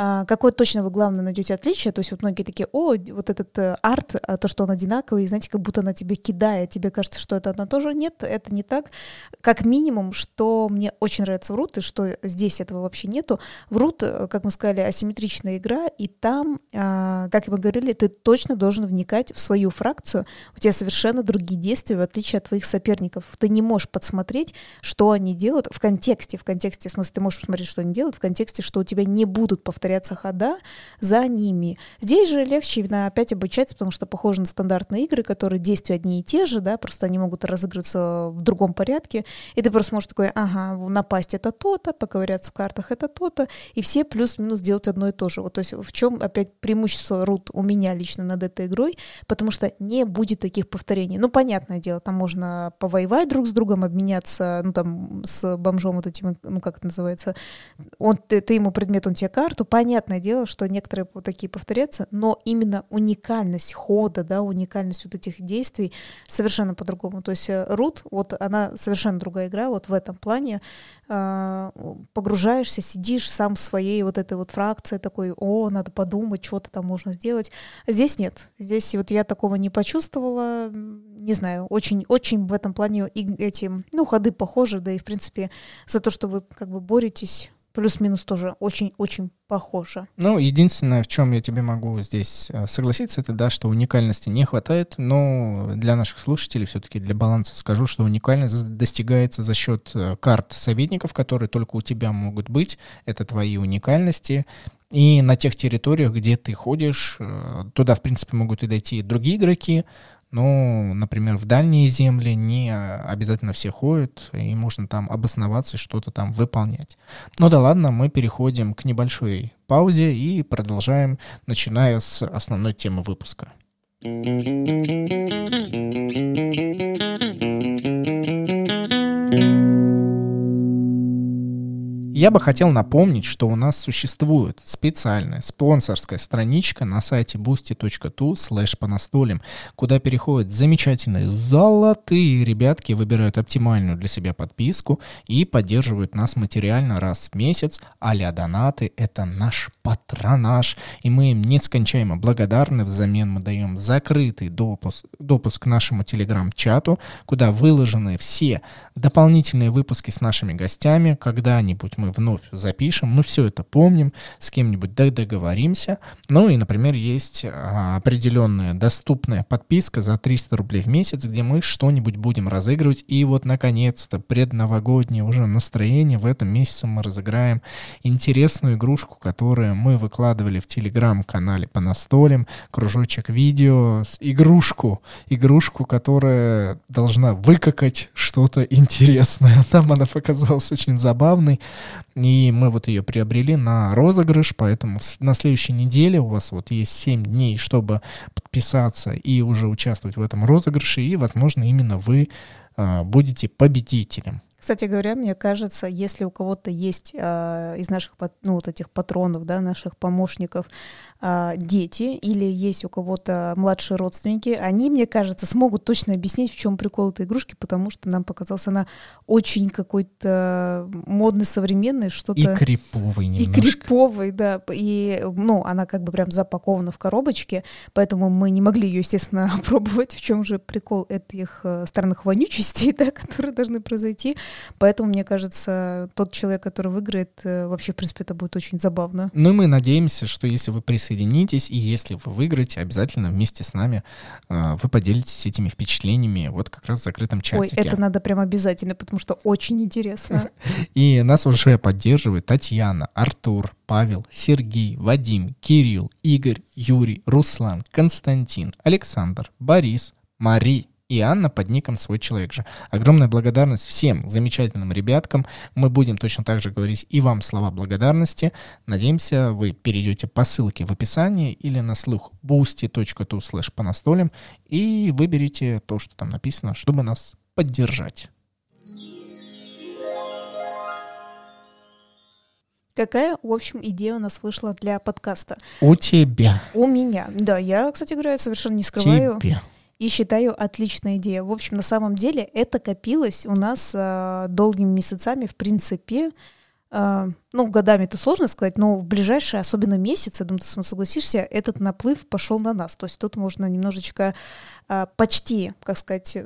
А, какое точно вы, главное, найдете отличие. То есть вот многие такие, о, вот этот э, арт, а, то, что он одинаковый, знаете, как будто она тебе кидает, тебе кажется, что это одно тоже. Нет, это не так. Как минимум, что мне очень нравится в Рут, и что здесь этого вообще нету. В Рут, э, как мы сказали, асимметричная игра, и там, а, как мы говорили, ты точно должен вникать в свою фракцию. У тебя совершенно другие действия, в отличие от твоих соперников. Ты не можешь подсмотреть, что они делают в контексте. В контексте, в смысле, ты можешь посмотреть, что они делают, в контексте, что у тебя не будут повторять повторяться хода за ними. Здесь же легче именно опять обучаться, потому что похоже на стандартные игры, которые действия одни и те же, да, просто они могут разыгрываться в другом порядке, и ты просто можешь такой, ага, напасть это то-то, поковыряться в картах это то-то, и все плюс-минус делать одно и то же. Вот, то есть в чем опять преимущество рут у меня лично над этой игрой, потому что не будет таких повторений. Ну, понятное дело, там можно повоевать друг с другом, обменяться, ну, там, с бомжом вот этим, ну, как это называется, он, ты, ты ему предмет, он тебе карту, понятное дело, что некоторые вот такие повторятся, но именно уникальность хода, да, уникальность вот этих действий совершенно по-другому. То есть Рут, э, вот она совершенно другая игра, вот в этом плане э, погружаешься, сидишь сам в своей вот этой вот фракции, такой, о, надо подумать, что-то там можно сделать. А здесь нет. Здесь вот я такого не почувствовала, не знаю, очень, очень в этом плане эти, ну, ходы похожи, да и, в принципе, за то, что вы как бы боретесь плюс-минус тоже очень-очень похоже. Ну, единственное, в чем я тебе могу здесь э, согласиться, это да, что уникальности не хватает, но для наших слушателей все-таки для баланса скажу, что уникальность достигается за счет э, карт советников, которые только у тебя могут быть. Это твои уникальности. И на тех территориях, где ты ходишь, э, туда, в принципе, могут и дойти другие игроки, но, например, в дальние земли не обязательно все ходят, и можно там обосноваться и что-то там выполнять. Ну да ладно, мы переходим к небольшой паузе и продолжаем, начиная с основной темы выпуска. Я бы хотел напомнить, что у нас существует специальная спонсорская страничка на сайте boosty.tu slash по куда переходят замечательные золотые ребятки, выбирают оптимальную для себя подписку и поддерживают нас материально раз в месяц, а донаты — это наш патронаж, и мы им нескончаемо благодарны, взамен мы даем закрытый допуск, допуск к нашему телеграм-чату, куда выложены все дополнительные выпуски с нашими гостями, когда-нибудь мы вновь запишем, мы все это помним, с кем-нибудь договоримся. Ну и, например, есть а, определенная доступная подписка за 300 рублей в месяц, где мы что-нибудь будем разыгрывать. И вот, наконец-то, предновогоднее уже настроение в этом месяце мы разыграем интересную игрушку, которую мы выкладывали в телеграм-канале по настолям, кружочек видео, игрушку, игрушку, которая должна выкакать что-то интересное. Нам она показалась очень забавной, и мы вот ее приобрели на розыгрыш, поэтому на следующей неделе у вас вот есть 7 дней, чтобы подписаться и уже участвовать в этом розыгрыше, и, возможно, именно вы э, будете победителем. Кстати говоря, мне кажется, если у кого-то есть э, из наших ну, вот этих патронов, да, наших помощников, дети или есть у кого-то младшие родственники, они, мне кажется, смогут точно объяснить, в чем прикол этой игрушки, потому что нам показалась она очень какой-то модный, современный, что-то... И криповый немножко. И криповый, да. И, ну, она как бы прям запакована в коробочке, поэтому мы не могли ее, естественно, опробовать, в чем же прикол этих э, странных вонючестей, да, которые должны произойти. Поэтому, мне кажется, тот человек, который выиграет, э, вообще, в принципе, это будет очень забавно. Ну, и мы надеемся, что если вы присоединитесь, и если вы выиграете, обязательно вместе с нами э, вы поделитесь этими впечатлениями вот как раз в закрытом чатике. Ой, это надо прям обязательно, потому что очень интересно. И нас уже поддерживает Татьяна, Артур, Павел, Сергей, Вадим, Кирилл, Игорь, Юрий, Руслан, Константин, Александр, Борис, Мари, и Анна под ником «Свой человек же». Огромная благодарность всем замечательным ребяткам. Мы будем точно так же говорить и вам слова благодарности. Надеемся, вы перейдете по ссылке в описании или на слух boosty.tu slash по настолям и выберите то, что там написано, чтобы нас поддержать. Какая, в общем, идея у нас вышла для подкаста? У тебя. У меня. Да, я, кстати говоря, совершенно не скрываю. Тебе и считаю отличная идея. В общем, на самом деле это копилось у нас э, долгими месяцами, в принципе, э, ну, годами это сложно сказать, но в ближайшие, особенно месяцы, думаю, ты сам согласишься, этот наплыв пошел на нас. То есть тут можно немножечко а, почти, как сказать,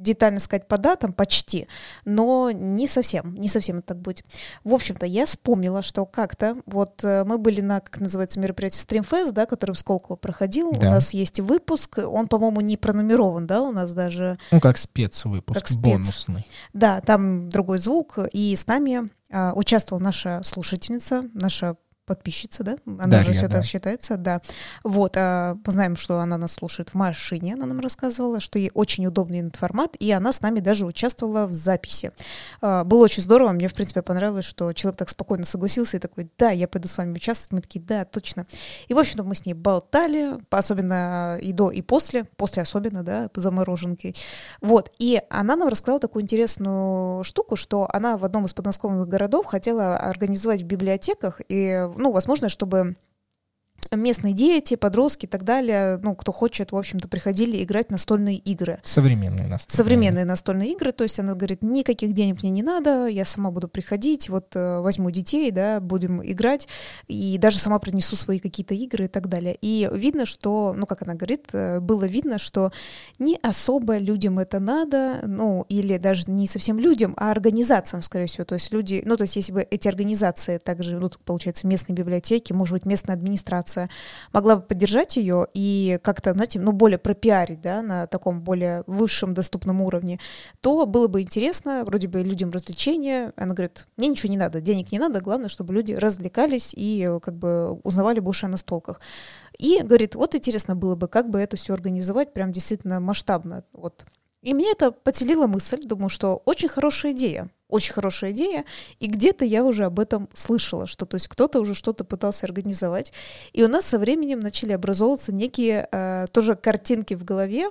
детально сказать по датам, почти, но не совсем, не совсем это так будет. В общем-то, я вспомнила, что как-то, вот э, мы были на, как называется, мероприятие Streamfest, да, который в Сколково проходил, да. у нас есть выпуск, он, по-моему, не пронумерован, да, у нас даже... Ну, как спецвыпуск, как спец. бонусный. Да, там другой звук, и с нами а, участвовала наша слушательница, наша подписчица, да? Она Дарья, же все да. так считается, да. Вот, а, мы знаем, что она нас слушает в машине, она нам рассказывала, что ей очень удобный этот формат, и она с нами даже участвовала в записи. А, было очень здорово, мне, в принципе, понравилось, что человек так спокойно согласился и такой, да, я пойду с вами участвовать. Мы такие, да, точно. И, в общем-то, мы с ней болтали, особенно и до, и после, после особенно, да, по замороженке. Вот, и она нам рассказала такую интересную штуку, что она в одном из подмосковных городов хотела организовать в библиотеках и ну, возможно, чтобы местные дети, подростки и так далее, ну, кто хочет, в общем-то, приходили играть настольные игры. Современные настольные. Современные настольные игры, то есть она говорит, никаких денег мне не надо, я сама буду приходить, вот э, возьму детей, да, будем играть, и даже сама принесу свои какие-то игры и так далее. И видно, что, ну, как она говорит, э, было видно, что не особо людям это надо, ну, или даже не совсем людям, а организациям, скорее всего, то есть люди, ну, то есть если бы эти организации также, ну, получается, местные библиотеки, может быть, местная администрация, организация могла бы поддержать ее и как-то, знаете, ну, более пропиарить, да, на таком более высшем доступном уровне, то было бы интересно, вроде бы людям развлечения. Она говорит, мне ничего не надо, денег не надо, главное, чтобы люди развлекались и как бы узнавали больше о настолках. И говорит, вот интересно было бы, как бы это все организовать прям действительно масштабно. Вот. И мне это подселила мысль, думаю, что очень хорошая идея очень хорошая идея, и где-то я уже об этом слышала, что то есть кто-то уже что-то пытался организовать, и у нас со временем начали образовываться некие э, тоже картинки в голове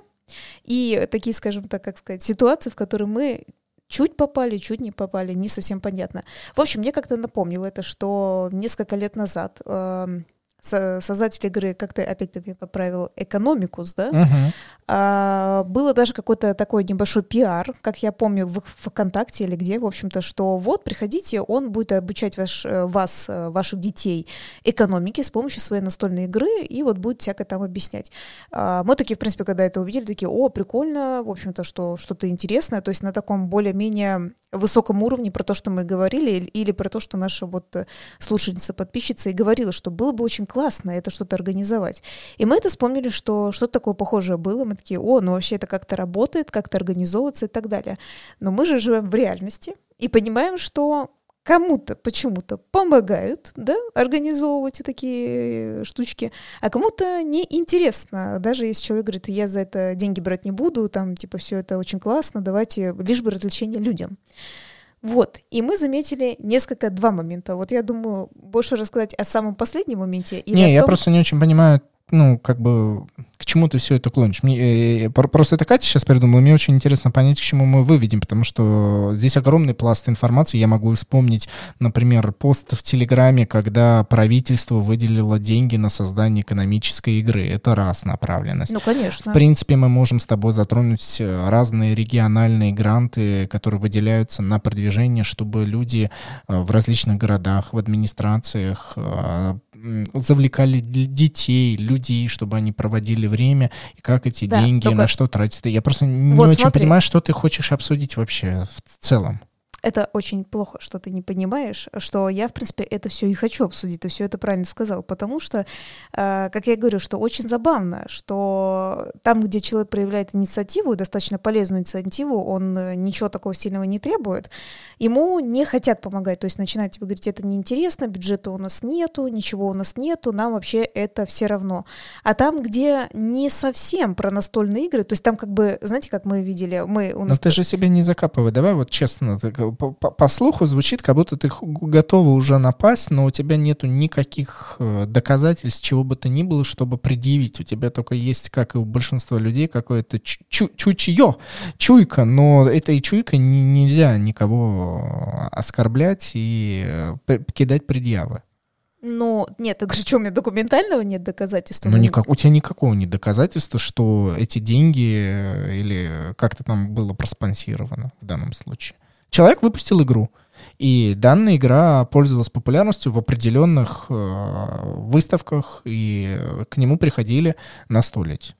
и такие, скажем так, как сказать, ситуации, в которые мы чуть попали, чуть не попали, не совсем понятно. В общем, мне как-то напомнило это, что несколько лет назад э, создатель игры, как ты опять-таки поправил, экономикус, да, Мгм. а, было даже какой-то такой небольшой пиар, как я помню, в ВКонтакте или где, в общем-то, что вот, приходите, он будет обучать ваш, э, вас, э, ваших детей экономике с помощью своей настольной игры, и вот будет всякое там объяснять. А, Мы такие, в принципе, когда это увидели, такие, о, прикольно, в общем-то, что что-то интересное, то есть на таком более-менее высоком уровне про то, что мы говорили, или- или про то, что наша вот э, слушательница, подписчица и говорила, что было бы очень классно это что-то организовать. И мы это вспомнили, что что-то такое похожее было. Мы такие, о, ну вообще это как-то работает, как-то организовывается и так далее. Но мы же живем в реальности и понимаем, что кому-то почему-то помогают, да, организовывать такие штучки, а кому-то неинтересно. Даже если человек говорит, я за это деньги брать не буду, там, типа, все это очень классно, давайте лишь бы развлечения людям. Вот, и мы заметили несколько, два момента. Вот я думаю, больше рассказать о самом последнем моменте. или Не, о я том, просто не очень понимаю, ну, как бы, чему ты все это клонишь. Мне, э, про- просто это Катя сейчас придумала, мне очень интересно понять, к чему мы выведем, потому что здесь огромный пласт информации. Я могу вспомнить, например, пост в Телеграме, когда правительство выделило деньги на создание экономической игры. Это раз направленность. Ну, конечно. В принципе, мы можем с тобой затронуть э, разные региональные гранты, которые выделяются на продвижение, чтобы люди э, в различных городах, в администрациях э, завлекали детей, людей, чтобы они проводили время, и как эти Да, деньги, только- на что тратятся. Я просто не Вот очень смотри. понимаю, что ты хочешь обсудить вообще в целом. Это очень плохо, что ты не понимаешь, что я, в принципе, это все и хочу обсудить. Ты все это правильно сказал. Потому что, э, как я говорю, что очень забавно, что там, где человек проявляет инициативу, достаточно полезную инициативу, он э, ничего такого сильного не требует, ему не хотят помогать. То есть начинают тебе говорить, это неинтересно, бюджета у нас нету, ничего у нас нету, нам вообще это все равно. А там, где не совсем про настольные игры, то есть там как бы, знаете, как мы видели, мы у Но нас ты же себя не закапывай. Давай вот честно, так, по, по- слуху звучит, как будто ты готова уже напасть, но у тебя нету никаких э, доказательств, чего бы то ни было, чтобы предъявить. У тебя только есть, как и у большинства людей, какое-то чу- чу- чутье, чуйка, но этой чуйкой не- нельзя никого э, оскорблять и э, кидать предъявы. Ну, нет, я говорю, что у меня документального нет доказательства. Но Ну, никак, у тебя никакого нет доказательства, что эти деньги или как-то там было проспонсировано в данном случае. Человек выпустил игру, и данная игра пользовалась популярностью в определенных э, выставках, и к нему приходили настолить.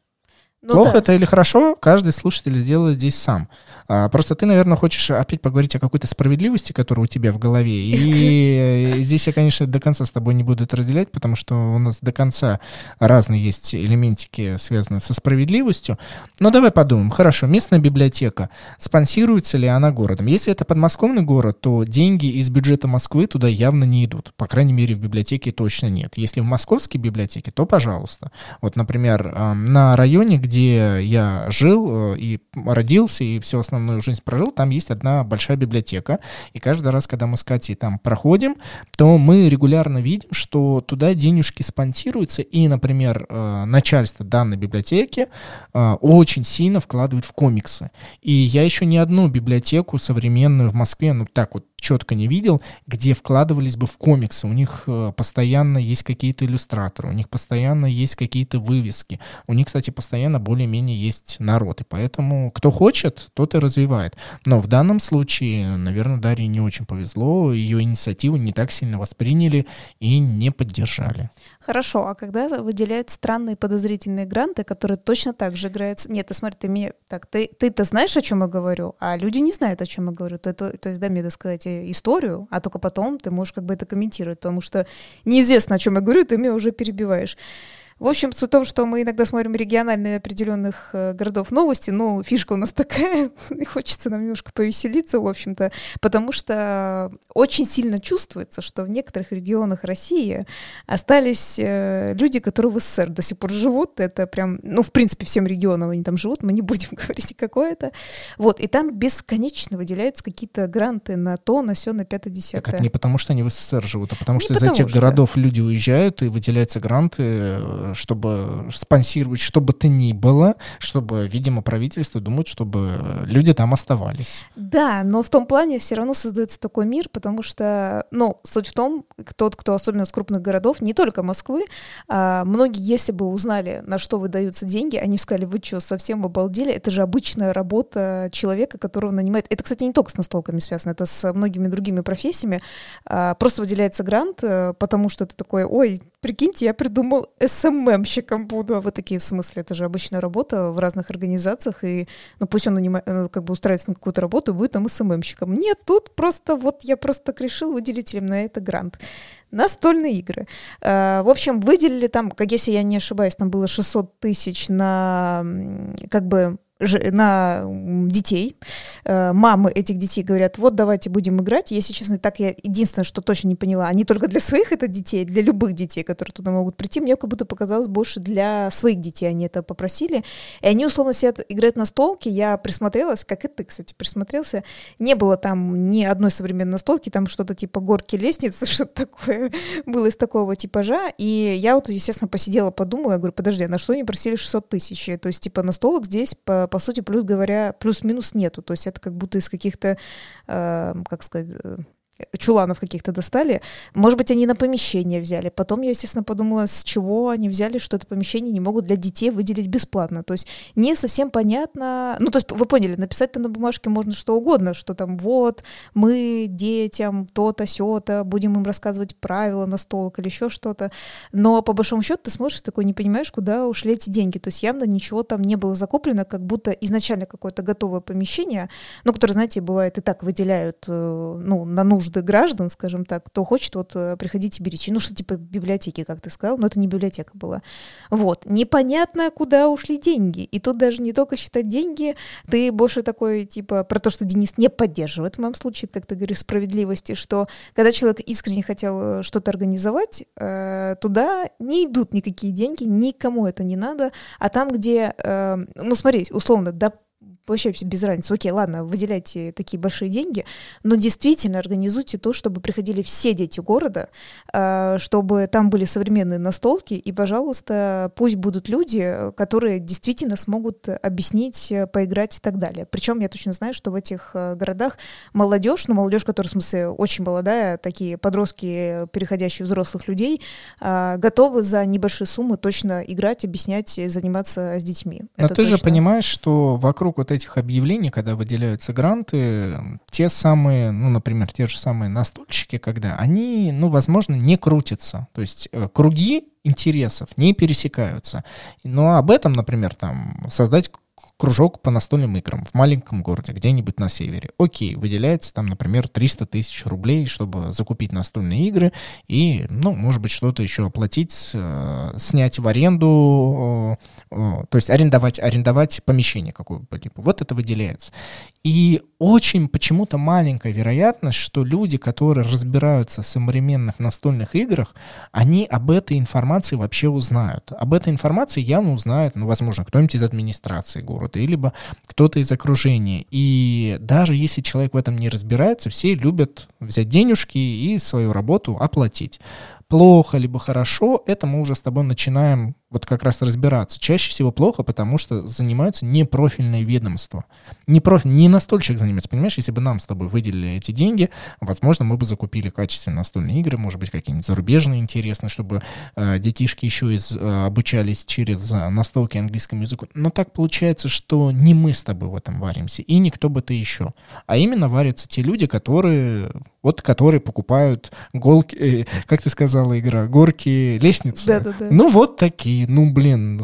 Ну Плохо да. это или хорошо, каждый слушатель сделает здесь сам. А, просто ты, наверное, хочешь опять поговорить о какой-то справедливости, которая у тебя в голове. И э, здесь я, конечно, до конца с тобой не буду это разделять, потому что у нас до конца разные есть элементики, связанные со справедливостью. Но давай подумаем. Хорошо, местная библиотека. Спонсируется ли она городом? Если это подмосковный город, то деньги из бюджета Москвы туда явно не идут. По крайней мере, в библиотеке точно нет. Если в московской библиотеке, то пожалуйста. Вот, например, на районе, где я жил э, и родился, и всю основную жизнь прожил, там есть одна большая библиотека. И каждый раз, когда мы с Катей там проходим, то мы регулярно видим, что туда денежки спонсируются, и, например, э, начальство данной библиотеки э, очень сильно вкладывает в комиксы. И я еще ни одну библиотеку современную в Москве, ну так вот четко не видел, где вкладывались бы в комиксы. У них постоянно есть какие-то иллюстраторы, у них постоянно есть какие-то вывески. У них, кстати, постоянно более-менее есть народ. И поэтому кто хочет, тот и развивает. Но в данном случае, наверное, Дарье не очень повезло. Ее инициативу не так сильно восприняли и не поддержали. Хорошо, а когда выделяют странные подозрительные гранты, которые точно так же играются... Нет, ты смотри, ты мне... Так, ты, ты-то знаешь, о чем я говорю, а люди не знают, о чем я говорю. То, то, то есть дай мне досказать э, историю, а только потом ты можешь как бы это комментировать, потому что неизвестно, о чем я говорю, ты меня уже перебиваешь. В общем, суть в том, что мы иногда смотрим региональные определенных э, городов новости, ну, фишка у нас такая, и хочется нам немножко повеселиться, в общем-то, потому что очень сильно чувствуется, что в некоторых регионах России остались э, люди, которые в СССР до сих пор живут, это прям, ну, в принципе, всем регионам они там живут, мы не будем говорить, какое это. Вот, и там бесконечно выделяются какие-то гранты на то, на все, на пятое, десятое. Так это не потому, что они в СССР живут, а потому Не что из этих что. городов люди уезжают, и выделяются гранты, э, чтобы спонсировать, что бы то ни было, чтобы, видимо, правительство думает, чтобы люди там оставались. Да, но в том плане все равно создается такой мир, потому что, ну, суть в том, тот, кто особенно с крупных городов, не только Москвы, а многие, если бы узнали, на что выдаются деньги, они сказали, вы что, совсем обалдели? Это же обычная работа человека, которого нанимает. Это, кстати, не только с настолками связано, это с многими другими профессиями. А, просто выделяется грант, э, потому что ты такой, ой, прикиньте, я придумал СММщиком буду. А вы такие, в смысле, это же обычная работа в разных организациях, и, ну, пусть он нанимает, э, как бы устраивается на какую-то работу будет там СММщиком. Нет, тут просто вот я просто так решил выделить им на это грант. Настольные игры. Э, в общем, выделили там, как если я не ошибаюсь, там было 600 тысяч на как бы на детей. Э, мамы этих детей говорят, вот давайте будем играть. Если честно, так я единственное, что точно не поняла, они только для своих это детей, для любых детей, которые туда могут прийти. Мне как будто показалось больше для своих детей они это попросили. И они условно сидят, играют на столке. Я присмотрелась, как и ты, кстати, присмотрелся. Не было там ни одной современной настолки, там что-то типа горки лестницы, что-то такое было из такого типажа. И я вот, естественно, посидела, подумала, я говорю, подожди, а на что они просили 600 тысяч? То есть, типа, настолок здесь по по сути, плюс говоря, плюс-минус нету. То есть это как будто из каких-то, э, как сказать, э, чуланов каких-то достали. Может быть, они на помещение взяли. Потом я, естественно, подумала, с чего они взяли, что это помещение не могут для детей выделить бесплатно. То есть не совсем понятно. Ну, то есть вы поняли, написать-то на бумажке можно что угодно, что там вот мы детям то-то, сё-то, будем им рассказывать правила на столок или еще что-то. Но по большому счету ты смотришь такой, не понимаешь, куда ушли эти деньги. То есть явно ничего там не было закуплено, как будто изначально какое-то готовое помещение, ну, которое, знаете, бывает и так выделяют э, ну, на нужды нужды граждан, скажем так, кто хочет, вот э, приходите, берите. Ну, что типа библиотеки, как ты сказал, но это не библиотека была. Вот. Непонятно, куда ушли деньги. И тут даже не только считать деньги, ты больше такой, типа, про то, что Денис не поддерживает, в моем случае, как ты говоришь, справедливости, что когда человек искренне хотел э, что-то организовать, э, туда не идут никакие деньги, никому это не надо, а там, где, ну, смотри, условно, да, вообще без разницы. Окей, ладно, выделяйте такие большие деньги, но действительно организуйте то, чтобы приходили все дети города, а, чтобы там были современные настолки, и, пожалуйста, пусть будут люди, которые действительно смогут объяснить, поиграть и так далее. Причем я точно знаю, что в этих э, городах молодежь, ну, молодежь, которая, в смысле, очень молодая, такие подростки, переходящие взрослых людей, готовы за небольшие суммы точно играть, объяснять, заниматься с детьми. Но Это ты точно. же понимаешь, что вокруг вот этих объявлений, когда выделяются гранты, те самые, ну, например, те же самые настольщики, когда они, ну, возможно, не крутятся. То есть э, круги интересов не пересекаются. Но об этом, например, там создать кружок по настольным играм в маленьком городе, где-нибудь на севере. Окей, выделяется там, например, 300 тысяч рублей, чтобы закупить настольные игры и, ну, может быть, что-то еще оплатить, э, снять в аренду, э, э, то есть арендовать, арендовать помещение какое-либо. Вот это выделяется. И очень почему-то маленькая вероятность, что люди, которые разбираются в современных настольных играх, они об этой информации вообще узнают. Об этой информации явно узнает, ну, возможно, кто-нибудь из администрации города, либо кто-то из окружения. И даже если человек в этом не разбирается, все любят взять денежки и свою работу оплатить плохо либо хорошо, это мы уже с тобой начинаем вот как раз разбираться. Чаще всего плохо, потому что занимаются непрофильные ведомства. Не, профиль, не настольщик занимается, понимаешь? Если бы нам с тобой выделили эти деньги, возможно, мы бы закупили качественные настольные игры, может быть, какие-нибудь зарубежные интересные, чтобы э, детишки еще из, э, обучались через э, настолки английскому языку. Но так получается, что не мы с тобой в этом варимся, и никто бы то еще. А именно варятся те люди, которые вот которые покупают голки, э, как ты сказала, игра, горки, лестницы. Да, да, да. Ну вот такие, ну блин,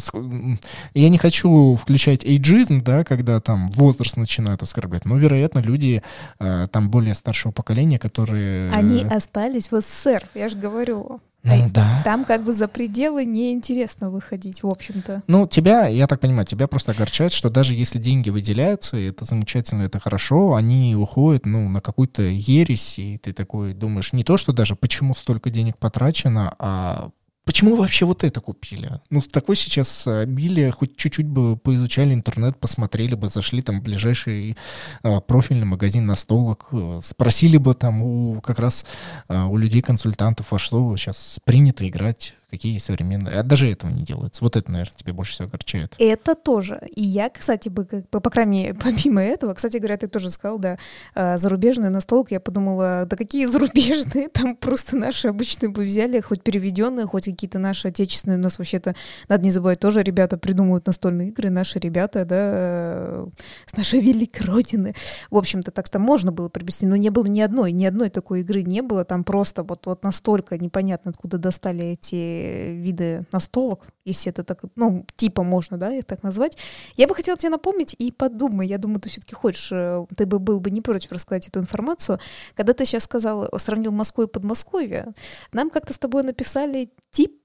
я не хочу включать эйджизм, да, когда там возраст начинает оскорблять, но, вероятно, люди э, там более старшего поколения, которые... Они остались в СССР, я же говорю. Ну, а да. Там как бы за пределы неинтересно выходить, в общем-то. Ну, тебя, я так понимаю, тебя просто огорчает, что даже если деньги выделяются, это замечательно, это хорошо, они уходят, ну, на какую-то ересь, и ты такой думаешь, не то, что даже почему столько денег потрачено, а Почему вообще вот это купили? Ну, такой сейчас обилие, хоть чуть-чуть бы поизучали интернет, посмотрели бы, зашли там в ближайший а, профильный магазин настолок, э, спросили бы там у как раз а, у людей-консультантов, во что сейчас принято играть, какие современные. А даже этого не делается. Вот это, наверное, тебе больше всего огорчает. Это тоже. И я, кстати, бы, как бы, по крайней мере, помимо этого, кстати говоря, ты тоже сказал, да, а, зарубежные настолки, я подумала, да какие зарубежные, там просто наши обычные бы взяли, хоть переведенные, хоть какие-то наши отечественные, у нас вообще-то, надо не забывать, тоже ребята придумывают настольные игры, наши ребята, да, э, с нашей великой родины. В общем-то, так что можно было приобрести, но не было ни одной, ни одной такой игры не было, там просто вот, вот настолько непонятно, откуда достали эти виды настолок, если это так, ну, типа можно, да, их так назвать. Я бы хотела тебе напомнить и подумай, я думаю, ты все-таки хочешь, э, ты бы был бы не против рассказать эту информацию. Когда ты сейчас сказал, сравнил Москву и Подмосковье, нам как-то с тобой написали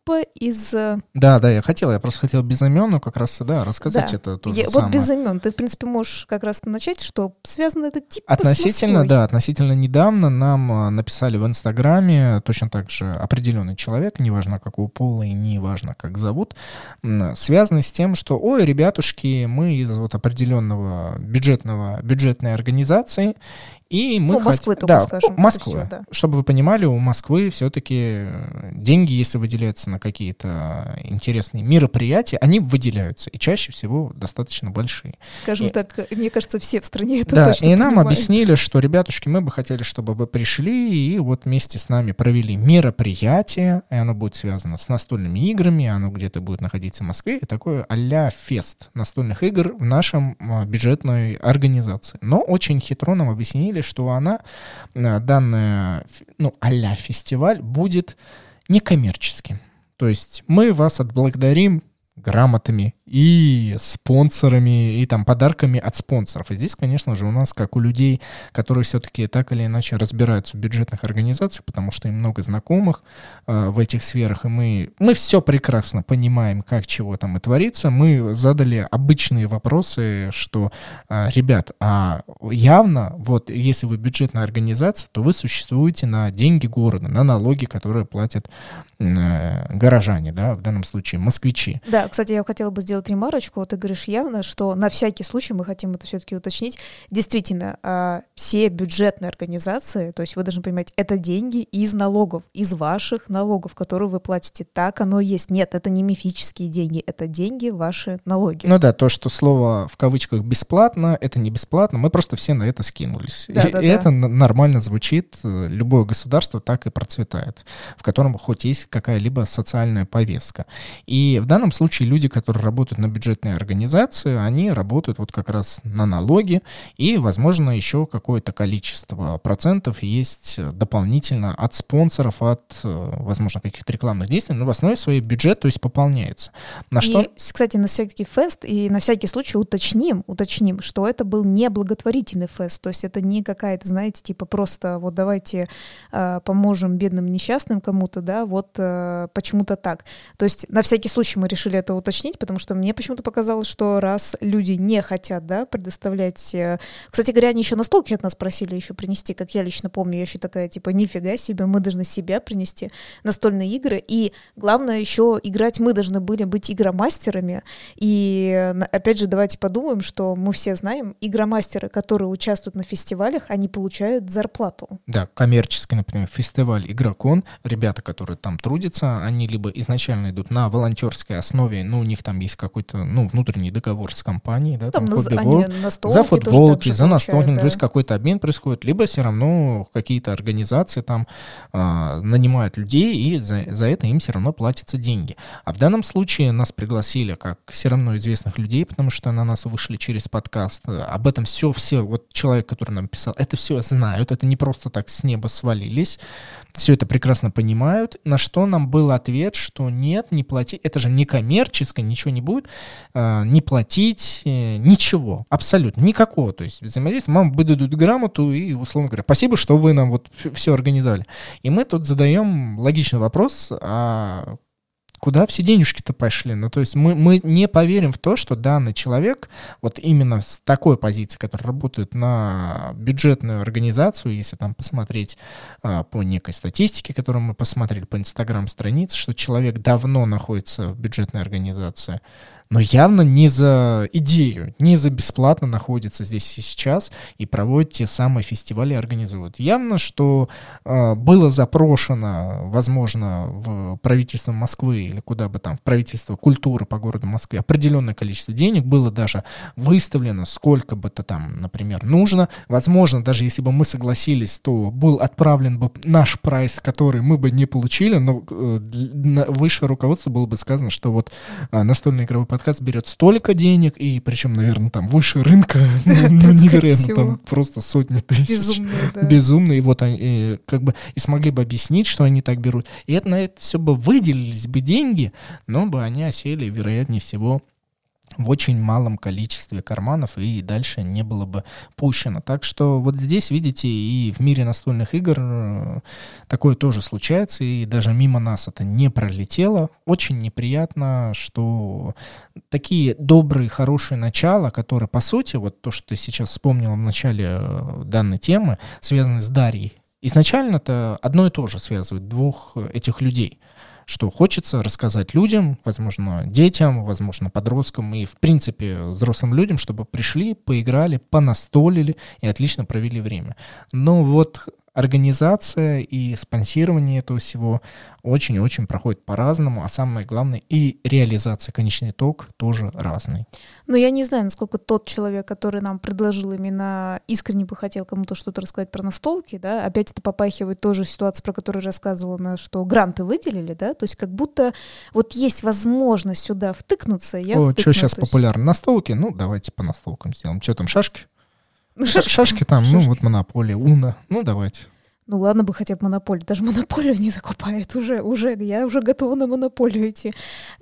типа из... Э, да, да, я хотела, я просто хотела без имен, но как раз, да, рассказать да. это тоже я, самое. Вот без имен. Ты, в принципе, можешь как раз начать, что связано это типа Относительно, да, относительно недавно нам э, написали в Инстаграме точно так же определенный человек, неважно какого пола и неважно как зовут, связанный с тем, что, ой, ребятушки, мы из вот определенного бюджетного, бюджетной организации, и мы ну, Москвы хот... да, скажем. Москвы. Все, да. Чтобы вы понимали, у Москвы все-таки деньги, если выделяются на какие-то интересные мероприятия, они выделяются, и чаще всего достаточно большие. Скажем и... так, мне кажется, все в стране это Да, точно и нам понимают. объяснили, что, ребятушки, мы бы хотели, чтобы вы пришли и вот вместе с нами провели мероприятие, и оно будет связано с настольными играми, оно где-то будет находиться в Москве, и такое а-ля фест настольных игр в нашем а, бюджетной организации. Но очень хитро нам объяснили, сказали, что она, э, данная, ну, а фестиваль, будет некоммерческим. То есть мы вас отблагодарим грамотами и спонсорами, и там подарками от спонсоров. И здесь, конечно же, у нас, как у людей, которые все-таки так или иначе разбираются в бюджетных организациях, потому что им много знакомых э, в этих сферах, и мы, мы все прекрасно понимаем, как чего там и творится, мы задали обычные вопросы, что, э, ребят, а явно, вот если вы бюджетная организация, то вы существуете на деньги города, на налоги, которые платят э, горожане, да, в данном случае москвичи. Да, кстати, я хотела бы сделать ремарочку. Вот ты говоришь явно, что на всякий случай мы хотим это все-таки уточнить. Действительно, а, все бюджетные организации, то есть вы должны понимать, это деньги из налогов, из ваших налогов, которые вы платите. Так оно и есть. Нет, это не мифические деньги, это деньги ваши налоги. Ну да, то, что слово в кавычках бесплатно, это не бесплатно, мы просто все на это скинулись. Да, и да, и да. это нормально звучит. Любое государство так и процветает, в котором хоть есть какая-либо социальная повестка. И в данном случае люди, которые работают на бюджетные организации, они работают вот как раз на налоги, и, возможно, еще какое-то количество процентов есть дополнительно от спонсоров, от, возможно, каких-то рекламных действий, но в основе своей бюджет, то есть пополняется. На и, что... кстати, на всякий фест, и на всякий случай уточним, уточним, что это был не благотворительный фест, то есть это не какая-то, знаете, типа просто вот давайте э, поможем бедным несчастным кому-то, да, вот э, почему-то так. То есть на всякий случай мы решили это уточнить, потому что мне почему-то показалось, что раз люди не хотят, да, предоставлять... Э, кстати говоря, они еще настолки от нас просили еще принести, как я лично помню, я еще такая, типа, нифига себе, мы должны себя принести, настольные игры, и главное еще играть мы должны были быть игромастерами, и опять же, давайте подумаем, что мы все знаем, игромастеры, которые участвуют на фестивалях, они получают зарплату. Да, коммерческий, например, фестиваль Игрокон, ребята, которые там трудятся, они либо изначально идут на волонтерской основе, ну, у них там есть какой-то, ну, внутренний договор с компанией, да, там, там на, за футболки, за настолки, да. то есть какой-то обмен происходит, либо все равно какие-то организации там а, нанимают людей, и за, за это им все равно платятся деньги. А в данном случае нас пригласили как все равно известных людей, потому что на нас вышли через подкаст. Об этом все, все, вот человек, который нам писал, это все знают, это не просто так с неба свалились, все это прекрасно понимают, на что нам был ответ, что нет, не плати, это же не коммерческое, ничего не будет, э, не платить, э, ничего, абсолютно, никакого, то есть взаимодействия, вам выдадут грамоту и, условно говоря, спасибо, что вы нам вот все организовали. И мы тут задаем логичный вопрос, а куда все денежки-то пошли? Ну, то есть мы, мы не поверим в то, что данный человек, вот именно с такой позиции, который работает на бюджетную организацию, если там посмотреть а, по некой статистике, которую мы посмотрели по инстаграм-странице, что человек давно находится в бюджетной организации, но явно не за идею, не за бесплатно находится здесь и сейчас и проводит те самые фестивали, организует. Явно, что э, было запрошено, возможно, в правительство Москвы или куда бы там, в правительство культуры по городу Москве определенное количество денег, было даже выставлено, сколько бы то там, например, нужно. Возможно, даже если бы мы согласились, то был отправлен бы наш прайс, который мы бы не получили, но э, высшее руководство было бы сказано, что вот э, настольный игровой подкаст берет столько денег, и причем, наверное, там выше рынка, ну, невероятно, там просто сотни тысяч. Безумные, да. Безумные, и вот они как бы и смогли бы объяснить, что они так берут. И это на это все бы выделились бы деньги, но бы они осели, вероятнее всего, в очень малом количестве карманов и дальше не было бы пущено. Так что вот здесь, видите, и в мире настольных игр э, такое тоже случается, и даже мимо нас это не пролетело. Очень неприятно, что такие добрые, хорошие начала, которые, по сути, вот то, что ты сейчас вспомнила в начале э, данной темы, связаны с Дарьей, изначально это одно и то же связывает двух этих людей – что хочется рассказать людям, возможно, детям, возможно, подросткам и, в принципе, взрослым людям, чтобы пришли, поиграли, понастолили и отлично провели время. Но вот организация и спонсирование этого всего очень-очень проходит по-разному, а самое главное, и реализация, конечный итог тоже разный. Но я не знаю, насколько тот человек, который нам предложил именно искренне бы хотел кому-то что-то рассказать про настолки, да, опять это попахивает тоже ситуация, про которую рассказывала, на что гранты выделили, да, то есть как будто вот есть возможность сюда втыкнуться, я О, что сейчас популярно? Настолки? Ну, давайте по настолкам сделаем. Что там, шашки? Ну, шашки, шашки там, ну, ну вот монополия, уна, ну давайте. Ну ладно бы хотя бы монополию, даже монополию не закупает уже, уже, я уже готова на монополию идти.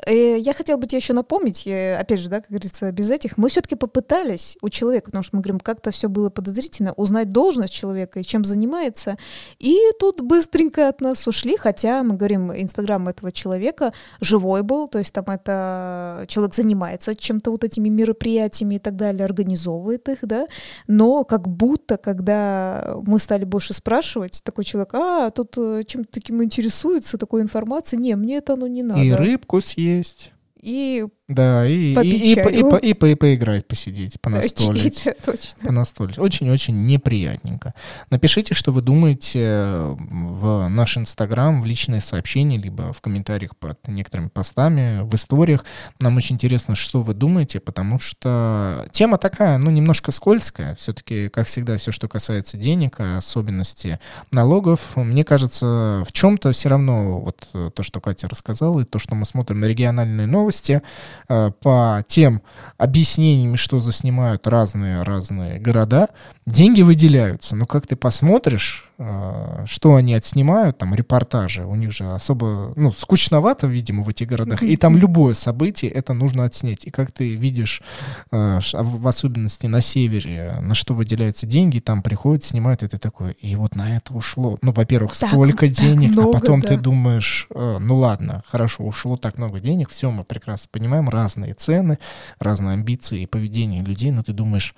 Э, я хотела бы тебе еще напомнить, опять же, да, как говорится, без этих, мы все-таки попытались у человека, потому что мы говорим, как-то все было подозрительно, узнать должность человека и чем занимается, и тут быстренько от нас ушли, хотя мы говорим, инстаграм этого человека живой был, то есть там это человек занимается чем-то вот этими мероприятиями и так далее, организовывает их, да, но как будто, когда мы стали больше спрашивать, есть такой человек, а, тут э, чем-то таким интересуется, такой информацией, не, мне это оно не надо. И рыбку съесть. И да, и, и, и, и, и, и, и поиграть, посидеть, понастолить. Да, точно. Понастолить. Очень-очень неприятненько. Напишите, что вы думаете в наш Инстаграм, в личные сообщения, либо в комментариях под некоторыми постами, в историях. Нам очень интересно, что вы думаете, потому что тема такая, ну, немножко скользкая. Все-таки, как всегда, все, что касается денег, особенности налогов, мне кажется, в чем-то все равно вот то, что Катя рассказала, и то, что мы смотрим на региональные новости, Э, по тем объяснениями, что заснимают разные-разные города, деньги выделяются. Но как ты посмотришь, э, что они отснимают, там репортажи, у них же особо, ну, скучновато, видимо, в этих городах, и там любое событие это нужно отснять. И как ты видишь, э, в особенности на севере, на что выделяются деньги, там приходят, снимают, это такое, и вот на это ушло, ну, во-первых, столько так денег, а много, а потом да. ты думаешь, ну ладно, хорошо, ушло так много денег, все, мы прекрасно понимаем, разные цены, разные амбиции и поведение людей, но ты думаешь,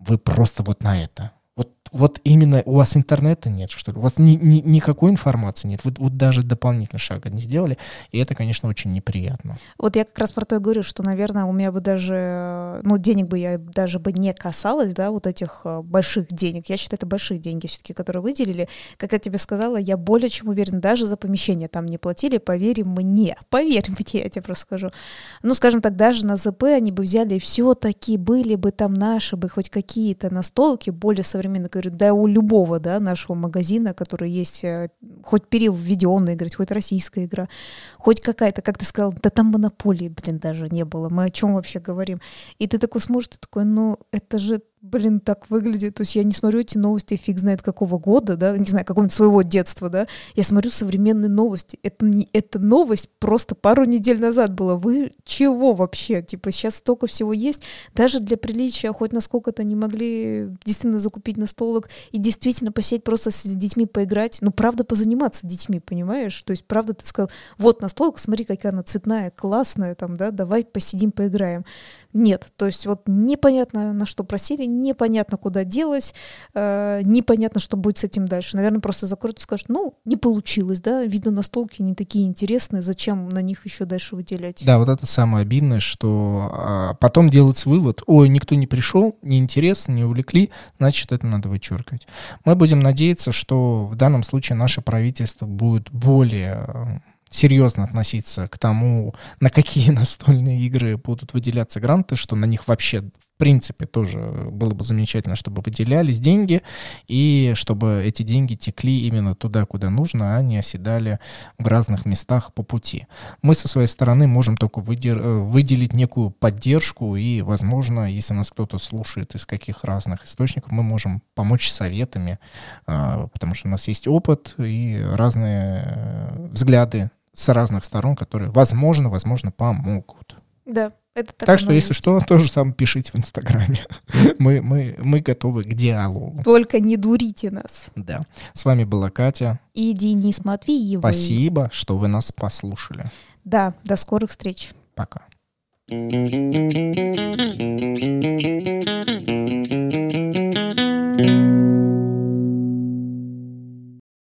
вы просто вот на это, вот, вот именно у вас интернета нет, что ли? У вас ни, ни, никакой информации нет. Вы вот даже дополнительный шага не сделали. И это, конечно, очень неприятно. Вот я как раз про то и говорю, что, наверное, у меня бы даже, ну, денег бы я даже бы не касалась, да, вот этих э, больших денег. Я считаю, это большие деньги все-таки, которые выделили. Как я тебе сказала, я более чем уверена, даже за помещение там не платили, поверь мне. Поверь мне, я тебе просто скажу. Ну, скажем так, даже на ЗП они бы взяли все-таки были бы там наши бы хоть какие-то настолки более современные современно говорю, да у любого, да, нашего магазина, который есть, э, хоть переведенная игра, хоть российская игра, хоть какая-то, как ты сказал, да там монополии, блин, даже не было, мы о чем вообще говорим? И ты такой смотришь, ты такой, ну, это же блин, так выглядит. То есть я не смотрю эти новости фиг знает какого года, да, не знаю, какого-нибудь своего детства, да. Я смотрю современные новости. Это не эта новость просто пару недель назад была. Вы чего вообще? Типа сейчас столько всего есть. Даже для приличия хоть насколько-то не могли действительно закупить на столок и действительно посидеть просто с детьми поиграть. Ну, правда, позаниматься заниматься детьми, понимаешь? То есть, правда, ты сказал, вот настолка, смотри, какая она цветная, классная, там, да, давай посидим, поиграем. Нет, то есть вот непонятно, на что просили, непонятно, куда делать, э, непонятно, что будет с этим дальше. Наверное, просто закроют и скажут, ну, не получилось, да, видно, настолки не такие интересные, зачем на них еще дальше выделять? Да, вот это самое обидное, что а, потом делается вывод, ой, никто не пришел, неинтересно, не увлекли, значит, это надо вычеркивать. Мы будем надеяться, что в данном случае наше правительство будет более серьезно относиться к тому, на какие настольные игры будут выделяться гранты, что на них вообще в принципе тоже было бы замечательно, чтобы выделялись деньги и чтобы эти деньги текли именно туда, куда нужно, а не оседали в разных местах по пути. Мы со своей стороны можем только выдер- э, выделить некую поддержку и, возможно, если нас кто-то слушает из каких разных источников, мы можем помочь советами, а, потому что у нас есть опыт и разные э, взгляды с разных сторон, которые, возможно, возможно, помогут. Да, это так. Так что, если что, тоже сам пишите в Инстаграме. мы, мы, мы готовы к диалогу. Только не дурите нас. Да. С вами была Катя. И Денис Матвеев. Спасибо, что вы нас послушали. Да, до скорых встреч. Пока.